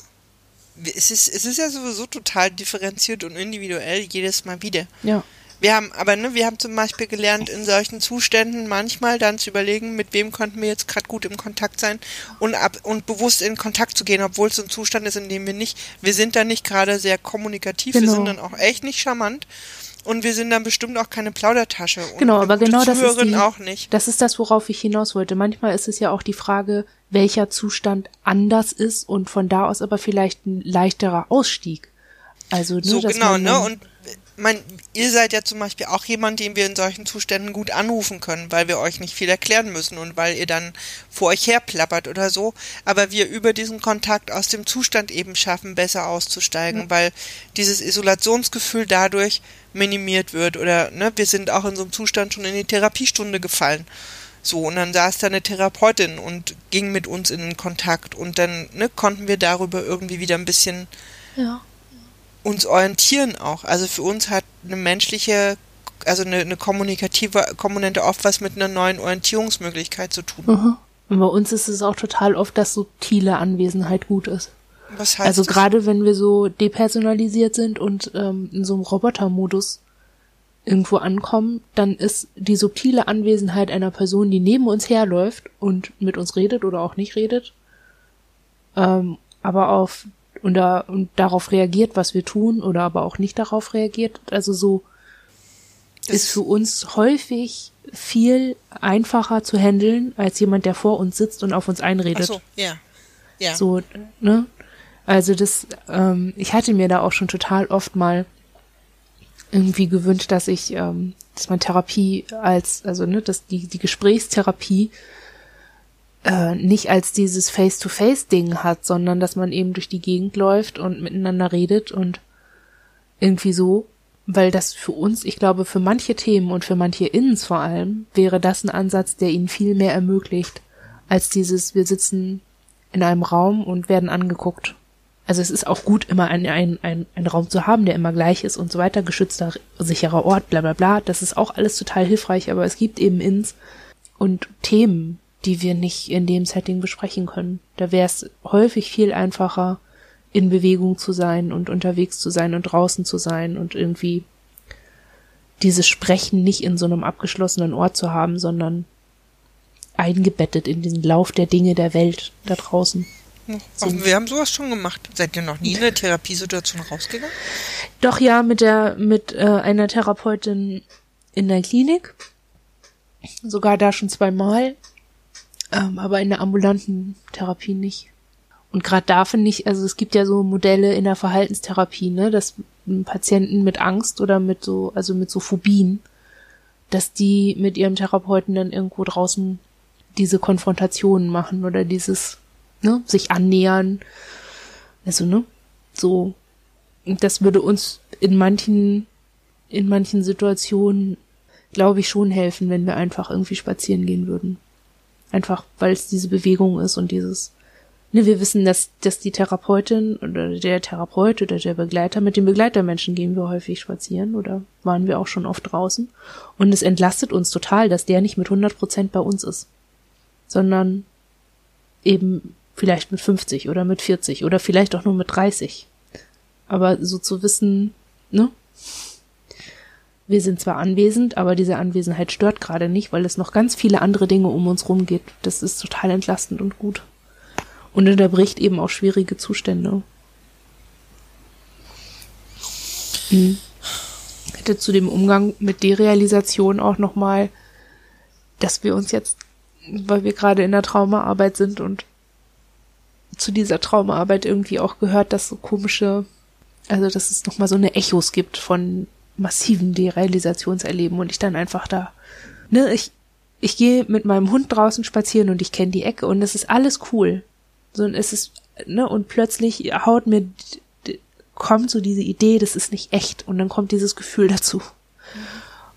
es ist, es ist ja sowieso total differenziert und individuell jedes Mal wieder. Ja. Wir haben, aber ne, wir haben zum Beispiel gelernt, in solchen Zuständen manchmal dann zu überlegen, mit wem konnten wir jetzt gerade gut im Kontakt sein und ab und bewusst in Kontakt zu gehen, obwohl es so ein Zustand ist, in dem wir nicht, wir sind dann nicht gerade sehr kommunikativ, Genau. wir sind dann auch echt nicht charmant und wir sind dann bestimmt auch keine Plaudertasche. Und Genau, aber genau das ist die, auch nicht. Das ist das, worauf ich hinaus wollte. Manchmal ist es ja auch die Frage, welcher Zustand anders ist und von da aus aber vielleicht ein leichterer Ausstieg. Also, ne, So genau, ne? Und mein, ihr seid ja zum Beispiel auch jemand, den wir in solchen Zuständen gut anrufen können, weil wir euch nicht viel erklären müssen und weil ihr dann vor euch herplappert oder so. Aber wir über diesen Kontakt aus dem Zustand eben schaffen, besser auszusteigen, weil dieses Isolationsgefühl dadurch minimiert wird. Oder ne, wir sind auch in so einem Zustand schon in die Therapiestunde gefallen. So, und dann saß da eine Therapeutin und ging mit uns in den Kontakt und dann ne, konnten wir darüber irgendwie wieder ein bisschen ja. Uns orientieren auch. Also für uns hat eine menschliche, also eine, eine kommunikative Komponente oft was mit einer neuen Orientierungsmöglichkeit zu tun. Mhm. Und bei uns ist es auch total oft, dass subtile Anwesenheit gut ist. Was heißt Also das? gerade wenn wir so depersonalisiert sind und ähm, in so einem Robotermodus irgendwo ankommen, dann ist die subtile Anwesenheit einer Person, die neben uns herläuft und mit uns redet oder auch nicht redet, ähm, aber auf und, da, und darauf reagiert, was wir tun oder aber auch nicht darauf reagiert. Also so Das- ist für uns häufig viel einfacher zu handeln als jemand, der vor uns sitzt und auf uns Ach einredet. so, ja. Ja. So, ne? Also das, ähm, ich hatte mir da auch schon total oft mal irgendwie gewünscht, dass ich, ähm, dass man Therapie als, also ne, dass die, die Gesprächstherapie äh, nicht als dieses Face-to-Face-Ding hat, sondern dass man eben durch die Gegend läuft und miteinander redet und irgendwie so, weil das für uns, ich glaube, für manche Themen und für manche Innens vor allem, wäre das ein Ansatz, der ihnen viel mehr ermöglicht, als dieses, wir sitzen in einem Raum und werden angeguckt. Also es ist auch gut, immer ein, ein, ein, ein Raum zu haben, der immer gleich ist und so weiter, geschützter, sicherer Ort, bla bla bla. Das ist auch alles total hilfreich, aber es gibt eben Ins und Themen, die wir nicht in dem Setting besprechen können. Da wäre es häufig viel einfacher, in Bewegung zu sein und unterwegs zu sein und draußen zu sein und irgendwie dieses Sprechen nicht in so einem abgeschlossenen Ort zu haben, sondern eingebettet in den Lauf der Dinge der Welt da draußen. Auch wir haben sowas schon gemacht. Seid ihr noch nie in eine Therapiesituation rausgegangen? Doch ja, mit der, mit äh, einer Therapeutin in der Klinik. Sogar da schon zweimal. Ähm, aber in der ambulanten Therapie nicht. Und gerade da finde ich, also es gibt ja so Modelle in der Verhaltenstherapie, ne, dass Patienten mit Angst oder mit so, also mit so Phobien, dass die mit ihrem Therapeuten dann irgendwo draußen diese Konfrontationen machen oder dieses, ne, sich annähern. Also, ne, so das würde uns in manchen, in manchen Situationen, glaube ich, schon helfen, wenn wir einfach irgendwie spazieren gehen würden. Einfach, weil es diese Bewegung ist und dieses, ne, wir wissen, dass, dass die Therapeutin oder der Therapeut oder der Begleiter, mit den Begleitermenschen gehen wir häufig spazieren oder waren wir auch schon oft draußen. Und es entlastet uns total, dass der nicht mit 100 Prozent bei uns ist, sondern eben vielleicht mit 50 oder mit 40 oder vielleicht auch nur mit 30. Aber so zu wissen, ne? Wir sind zwar anwesend, aber diese Anwesenheit stört gerade nicht, weil es noch ganz viele andere Dinge um uns rum geht. Das ist total entlastend und gut. Und unterbricht eben auch schwierige Zustände. Hm. Hätte zu dem Umgang mit Derealisation auch nochmal, dass wir uns jetzt, weil wir gerade in der Traumaarbeit sind und zu dieser Traumaarbeit irgendwie auch gehört, dass so komische, also dass es nochmal so eine Echos gibt von massiven Derealisationserleben und ich dann einfach da, ne, ich ich gehe mit meinem Hund draußen spazieren und ich kenne die Ecke und es ist alles cool. So, und es ist, ne, und plötzlich haut mir, kommt so diese Idee, das ist nicht echt und dann kommt dieses Gefühl dazu.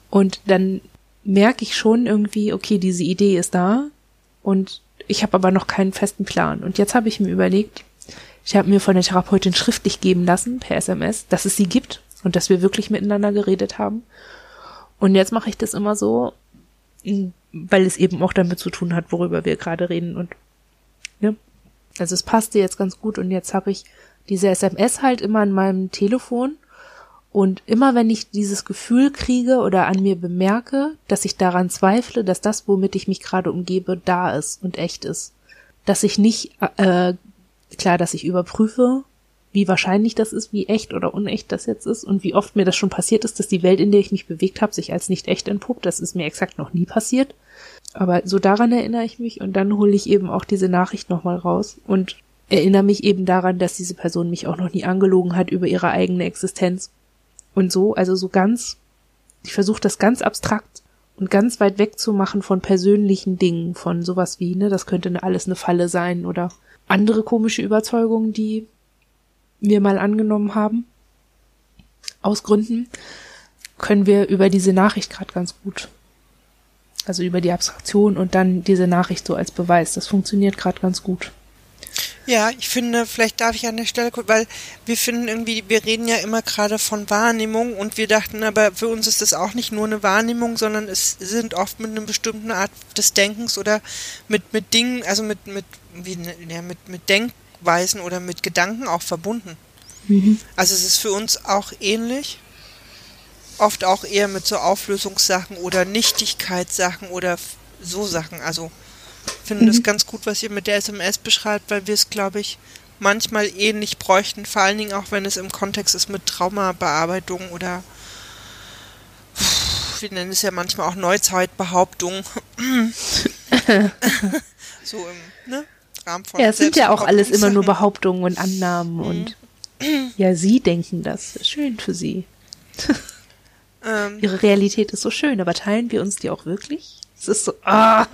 Und dann merke ich schon irgendwie, okay, diese Idee ist da und ich habe aber noch keinen festen Plan. Und jetzt habe ich mir überlegt, ich habe mir von der Therapeutin schriftlich geben lassen, per SMS, dass es sie gibt und dass wir wirklich miteinander geredet haben. Und jetzt mache ich das immer so, weil es eben auch damit zu tun hat, worüber wir gerade reden. Und ja, also es passte jetzt ganz gut und jetzt habe ich diese SMS halt immer in meinem Telefon und immer wenn ich dieses Gefühl kriege oder an mir bemerke, dass ich daran zweifle, dass das, womit ich mich gerade umgebe, da ist und echt ist, dass ich nicht äh, Klar, dass ich überprüfe, wie wahrscheinlich das ist, wie echt oder unecht das jetzt ist und wie oft mir das schon passiert ist, dass die Welt, in der ich mich bewegt habe, sich als nicht echt entpuppt. Das ist mir exakt noch nie passiert. Aber so daran erinnere ich mich und dann hole ich eben auch diese Nachricht nochmal raus und erinnere mich eben daran, dass diese Person mich auch noch nie angelogen hat über ihre eigene Existenz. Und so, also so ganz, ich versuche das ganz abstrakt und ganz weit weg zu machen von persönlichen Dingen, von sowas wie, ne, das könnte alles eine Falle sein oder andere komische Überzeugungen, die wir mal angenommen haben, aus Gründen, können wir über diese Nachricht gerade ganz gut. Also über die Abstraktion und dann diese Nachricht so als Beweis. Das funktioniert gerade ganz gut. Ja, ich finde, vielleicht darf ich an der Stelle kurz, weil wir finden irgendwie, wir reden ja immer gerade von Wahrnehmung und wir dachten aber, für uns ist das auch nicht nur eine Wahrnehmung, sondern es sind oft mit einer bestimmten Art des Denkens oder mit, mit Dingen, also mit, mit, wie, ja, mit, mit Denkweisen oder mit Gedanken auch verbunden. Mhm. Also es ist für uns auch ähnlich. Oft auch eher mit so Auflösungssachen oder Nichtigkeitssachen oder so Sachen. Also finde mhm. das ganz gut, was ihr mit der SMS beschreibt, weil wir es, glaube ich, manchmal ähnlich bräuchten, vor allen Dingen auch wenn es im Kontext ist mit Traumabearbeitung oder wir nennen es ja manchmal auch Neuzeitbehauptung. so im ne, Rahmen von Ja, es sind ja auch alles immer nur Behauptungen und Annahmen mhm. und ja, Sie denken das. Schön für Sie. Ähm, Ihre Realität ist so schön, aber teilen wir uns die auch wirklich? Es ist so, ah.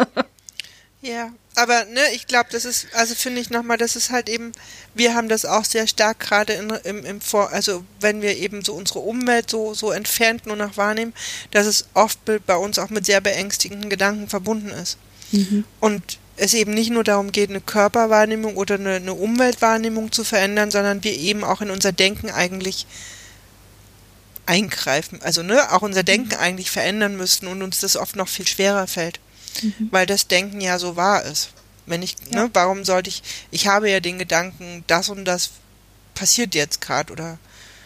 Ja, aber ne, ich glaube, das ist, also finde ich nochmal, das ist halt eben, wir haben das auch sehr stark gerade im, im Vor, also wenn wir eben so unsere Umwelt so, so entfernt nur noch wahrnehmen, dass es oft bei uns auch mit sehr beängstigenden Gedanken verbunden ist. Mhm. Und es eben nicht nur darum geht, eine Körperwahrnehmung oder eine, eine Umweltwahrnehmung zu verändern, sondern wir eben auch in unser Denken eigentlich eingreifen, also ne, auch unser Denken mhm. eigentlich verändern müssten und uns das oft noch viel schwerer fällt mhm. weil das Denken ja so wahr ist. Wenn ich, ja. ne, warum sollte ich, ich habe ja den Gedanken, das und das passiert jetzt gerade oder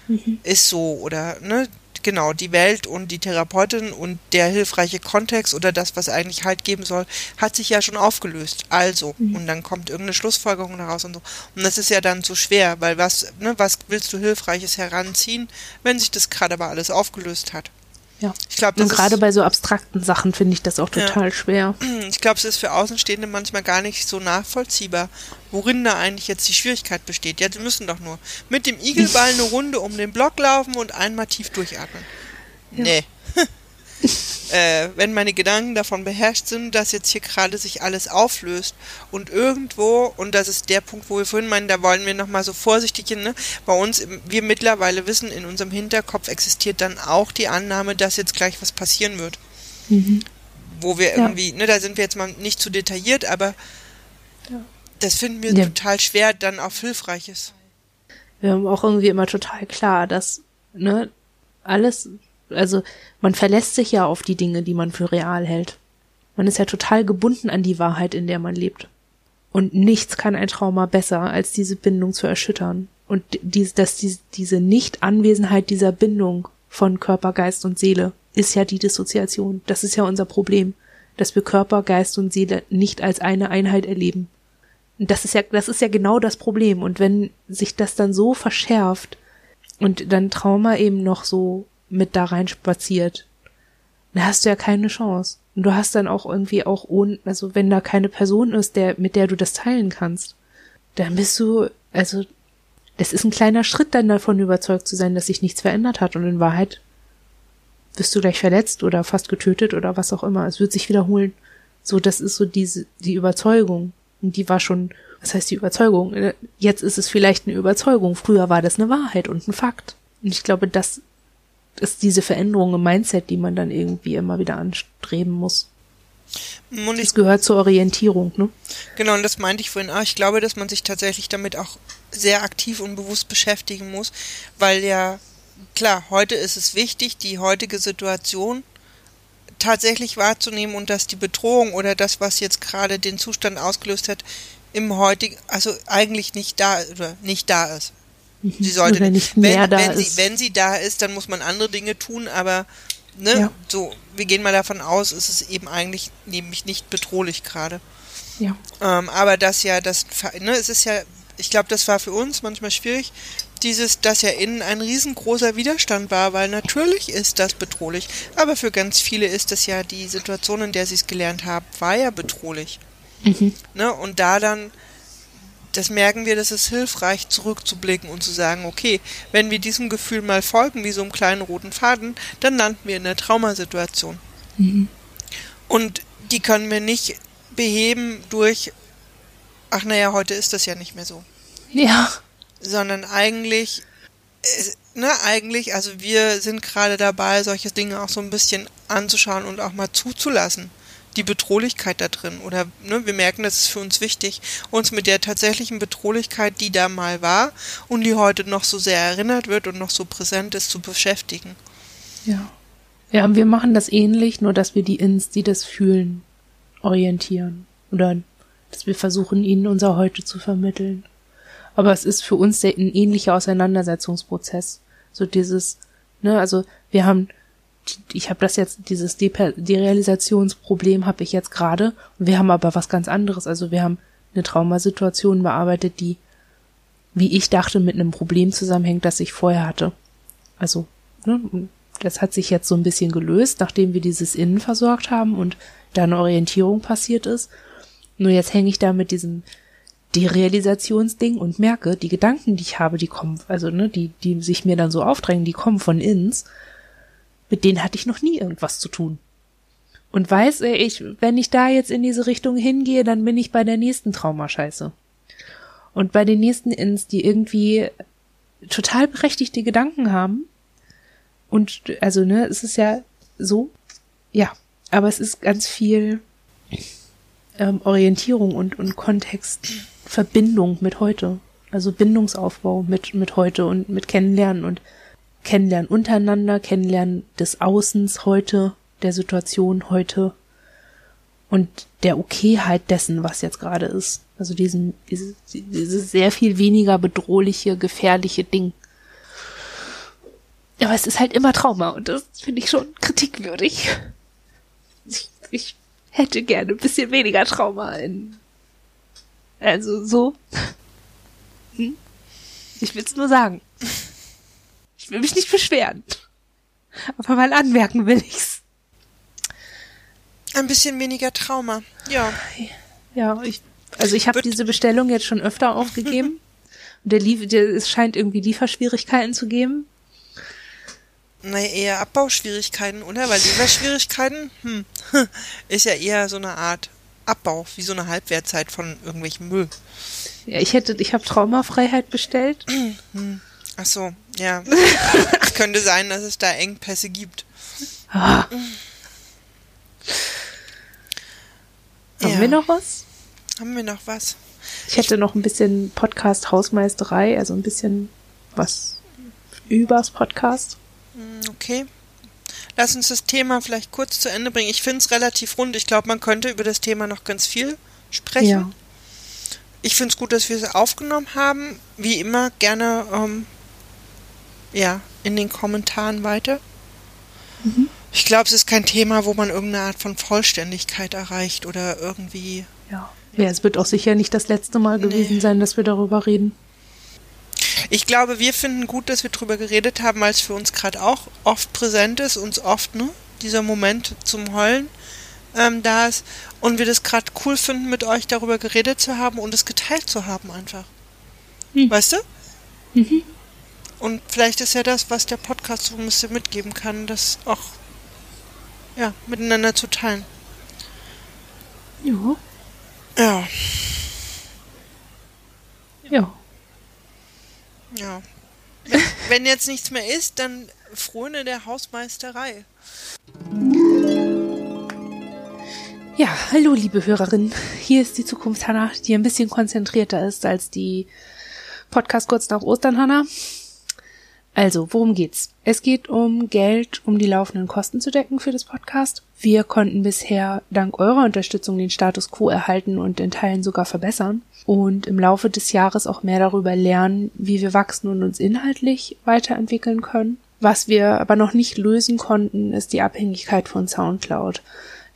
mhm. ist so oder, ne, genau, die Welt und die Therapeutin und der hilfreiche Kontext oder das, was eigentlich halt geben soll, hat sich ja schon aufgelöst. Also, mhm. und dann kommt irgendeine Schlussfolgerung daraus und so. Und das ist ja dann zu schwer, weil was, ne, was willst du Hilfreiches heranziehen, wenn sich das gerade aber alles aufgelöst hat? Ja. Ich glaube, und gerade bei so abstrakten Sachen finde ich das auch total ja. schwer. Ich glaube, es ist für Außenstehende manchmal gar nicht so nachvollziehbar, worin da eigentlich jetzt die Schwierigkeit besteht. Ja, die müssen doch nur mit dem Igelball eine Runde um den Block laufen und einmal tief durchatmen. Ja. Nee. äh, wenn meine Gedanken davon beherrscht sind, dass jetzt hier gerade sich alles auflöst und irgendwo, und das ist der Punkt, wo wir vorhin meinen, da wollen wir nochmal so vorsichtig hin, ne? bei uns, wir mittlerweile wissen, in unserem Hinterkopf existiert dann auch die Annahme, dass jetzt gleich was passieren wird. Mhm. Wo wir irgendwie, ja. ne, da sind wir jetzt mal nicht zu detailliert, aber ja. das finden wir ja. total schwer, dann auf Hilfreiches. Wir haben auch irgendwie immer total klar, dass, ne, alles also man verlässt sich ja auf die Dinge, die man für real hält. Man ist ja total gebunden an die Wahrheit, in der man lebt. Und nichts kann ein Trauma besser, als diese Bindung zu erschüttern. Und dies, dass die, diese Nicht-Anwesenheit dieser Bindung von Körper, Geist und Seele ist ja die Dissoziation. Das ist ja unser Problem, dass wir Körper, Geist und Seele nicht als eine Einheit erleben. Und das ist ja, das ist ja genau das Problem. Und wenn sich das dann so verschärft und dann Trauma eben noch so mit da rein spaziert, dann hast du ja keine Chance. Und du hast dann auch irgendwie auch ohne, also wenn da keine Person ist, der, mit der du das teilen kannst, dann bist du, also, das ist ein kleiner Schritt dann davon überzeugt zu sein, dass sich nichts verändert hat. Und in Wahrheit wirst du gleich verletzt oder fast getötet oder was auch immer. Es wird sich wiederholen. So, das ist so diese, die Überzeugung. Und die war schon, was heißt die Überzeugung? Jetzt ist es vielleicht eine Überzeugung. Früher war das eine Wahrheit und ein Fakt. Und ich glaube, das ist diese Veränderung im Mindset, die man dann irgendwie immer wieder anstreben muss. Und das gehört zur Orientierung, ne? Genau, und das meinte ich vorhin auch. Ich glaube, dass man sich tatsächlich damit auch sehr aktiv und bewusst beschäftigen muss, weil ja, klar, heute ist es wichtig, die heutige Situation tatsächlich wahrzunehmen und dass die Bedrohung oder das, was jetzt gerade den Zustand ausgelöst hat, im heutigen, also eigentlich nicht da oder nicht da ist. Mhm. Sie sollte oder nicht mehr wenn, da wenn ist. Sie, wenn sie da ist, dann muss man andere Dinge tun, aber ne, ja. so, wir gehen mal davon aus, ist es eben eigentlich nämlich nicht bedrohlich gerade. Ja. Ähm, aber das ja, das, ne, es ist ja, ich glaube, das war für uns manchmal schwierig, dieses, dass ja innen ein riesengroßer Widerstand war, weil natürlich ist das bedrohlich, aber für ganz viele ist das ja die Situation, in der sie es gelernt haben, war ja bedrohlich. Mhm. Ne, und da dann das merken wir, dass es hilfreich, zurückzublicken und zu sagen, okay, wenn wir diesem Gefühl mal folgen, wie so einem kleinen roten Faden, dann landen wir in einer Traumasituation. Mhm. Und die können wir nicht beheben durch, ach naja, heute ist das ja nicht mehr so. Ja. Sondern eigentlich, ne, eigentlich, also wir sind gerade dabei, solche Dinge auch so ein bisschen anzuschauen und auch mal zuzulassen die Bedrohlichkeit da drin. Oder ne, wir merken, das ist für uns wichtig, uns mit der tatsächlichen Bedrohlichkeit, die da mal war und die heute noch so sehr erinnert wird und noch so präsent ist, zu beschäftigen. Ja. Ja, wir machen das ähnlich, nur dass wir die Ins, die das fühlen, orientieren. Oder dass wir versuchen, ihnen unser Heute zu vermitteln. Aber es ist für uns ein ähnlicher Auseinandersetzungsprozess. So dieses, ne, also wir haben ich habe das jetzt, dieses Derealisationsproblem habe ich jetzt gerade. Wir haben aber was ganz anderes. Also wir haben eine Traumasituation bearbeitet, die, wie ich dachte, mit einem Problem zusammenhängt, das ich vorher hatte. Also, ne, das hat sich jetzt so ein bisschen gelöst, nachdem wir dieses Innen versorgt haben und da eine Orientierung passiert ist. Nur jetzt hänge ich da mit diesem Derealisationsding und merke, die Gedanken, die ich habe, die kommen, also ne, die, die sich mir dann so aufdrängen, die kommen von ins mit denen hatte ich noch nie irgendwas zu tun. Und weiß ich, wenn ich da jetzt in diese Richtung hingehe, dann bin ich bei der nächsten Traumascheiße. Und bei den nächsten Ins, die irgendwie total berechtigte Gedanken haben. Und also, ne, es ist ja so, ja, aber es ist ganz viel ähm, Orientierung und, und Kontext, Verbindung mit heute. Also Bindungsaufbau mit, mit heute und mit Kennenlernen und Kennenlernen untereinander, Kennenlernen des Außens heute, der Situation heute und der Okayheit dessen, was jetzt gerade ist. Also diesen, dieses, dieses sehr viel weniger bedrohliche, gefährliche Ding. Aber es ist halt immer Trauma und das finde ich schon kritikwürdig. Ich, ich hätte gerne ein bisschen weniger Trauma in. Also so. Hm? Ich will's nur sagen. Ich will mich nicht beschweren. Aber mal anmerken will ich's. Ein bisschen weniger Trauma, ja. Ja, ich, also ich habe diese Bestellung jetzt schon öfter aufgegeben. Und der, lief, der, es scheint irgendwie Lieferschwierigkeiten zu geben. Naja, eher Abbauschwierigkeiten, oder? Weil Lieferschwierigkeiten, hm, ist ja eher so eine Art Abbau, wie so eine Halbwertzeit von irgendwelchem Müll. Ja, ich hätte, ich habe Traumafreiheit bestellt. Hm. Ach so, ja. es könnte sein, dass es da Engpässe gibt. Ah. Ja. Haben wir noch was? Haben wir noch was? Ich hätte noch ein bisschen Podcast Hausmeisterei, also ein bisschen was übers Podcast. Hm, okay. Lass uns das Thema vielleicht kurz zu Ende bringen. Ich finde es relativ rund. Ich glaube, man könnte über das Thema noch ganz viel sprechen. Ja. Ich finde es gut, dass wir es aufgenommen haben. Wie immer gerne ähm, ja, in den Kommentaren weiter. Mhm. Ich glaube, es ist kein Thema, wo man irgendeine Art von Vollständigkeit erreicht oder irgendwie. Ja. Ja, es wird auch sicher nicht das letzte Mal gewesen nee. sein, dass wir darüber reden. Ich glaube, wir finden gut, dass wir darüber geredet haben, weil es für uns gerade auch oft präsent ist, uns oft, ne, dieser Moment zum Heulen ähm, da ist und wir das gerade cool finden, mit euch darüber geredet zu haben und es geteilt zu haben einfach. Hm. Weißt du? Mhm. Und vielleicht ist ja das, was der Podcast so ein bisschen mitgeben kann, das auch ja, miteinander zu teilen. Ja. Ja. Ja. Ja. Wenn, wenn jetzt nichts mehr ist, dann fröne der Hausmeisterei. Ja, hallo liebe Hörerin. Hier ist die Zukunft Hanna, die ein bisschen konzentrierter ist als die Podcast kurz nach Ostern Hanna. Also, worum geht's? Es geht um Geld, um die laufenden Kosten zu decken für das Podcast. Wir konnten bisher dank eurer Unterstützung den Status quo erhalten und in Teilen sogar verbessern und im Laufe des Jahres auch mehr darüber lernen, wie wir wachsen und uns inhaltlich weiterentwickeln können. Was wir aber noch nicht lösen konnten, ist die Abhängigkeit von SoundCloud.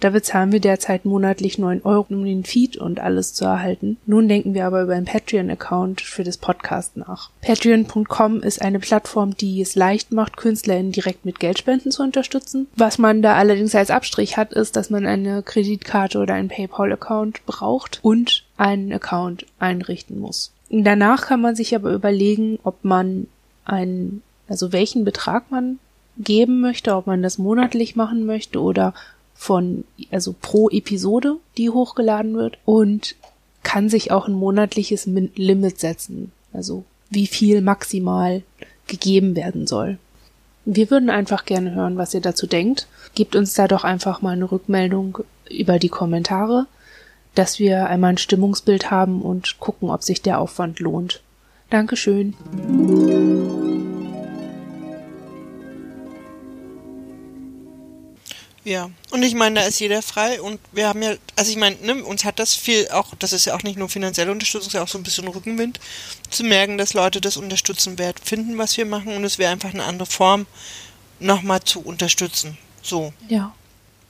Da bezahlen wir derzeit monatlich 9 Euro, um den Feed und alles zu erhalten. Nun denken wir aber über einen Patreon-Account für das Podcast nach. Patreon.com ist eine Plattform, die es leicht macht, KünstlerInnen direkt mit Geldspenden zu unterstützen. Was man da allerdings als Abstrich hat, ist, dass man eine Kreditkarte oder einen PayPal-Account braucht und einen Account einrichten muss. Danach kann man sich aber überlegen, ob man einen, also welchen Betrag man geben möchte, ob man das monatlich machen möchte oder von, also pro Episode, die hochgeladen wird und kann sich auch ein monatliches Limit setzen. Also wie viel maximal gegeben werden soll. Wir würden einfach gerne hören, was ihr dazu denkt. Gebt uns da doch einfach mal eine Rückmeldung über die Kommentare, dass wir einmal ein Stimmungsbild haben und gucken, ob sich der Aufwand lohnt. Dankeschön. Ja, und ich meine, da ist jeder frei und wir haben ja, also ich meine, ne, uns hat das viel auch, das ist ja auch nicht nur finanzielle Unterstützung, es ist ja auch so ein bisschen Rückenwind, zu merken, dass Leute das unterstützen wert finden, was wir machen und es wäre einfach eine andere Form, nochmal zu unterstützen. So. Ja.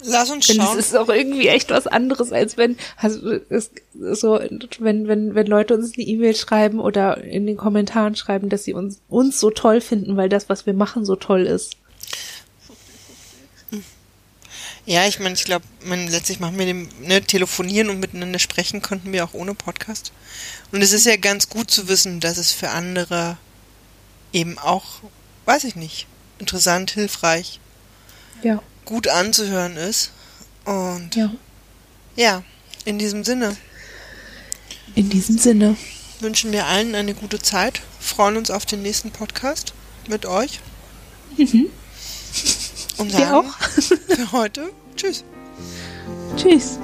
Lass uns schauen. Es ist auch irgendwie echt was anderes, als wenn, also, ist so, wenn, wenn, wenn Leute uns eine E-Mail schreiben oder in den Kommentaren schreiben, dass sie uns, uns so toll finden, weil das, was wir machen, so toll ist. Ja, ich meine, ich glaube, letztlich machen wir dem, ne, telefonieren und miteinander sprechen konnten wir auch ohne Podcast. Und es ist ja ganz gut zu wissen, dass es für andere eben auch, weiß ich nicht, interessant, hilfreich, ja. gut anzuhören ist. Und ja. ja, in diesem Sinne. In diesem Sinne. Wünschen wir allen eine gute Zeit, freuen uns auf den nächsten Podcast mit euch. Mhm. Und sagen auch. für heute Tschüss. Tschüss.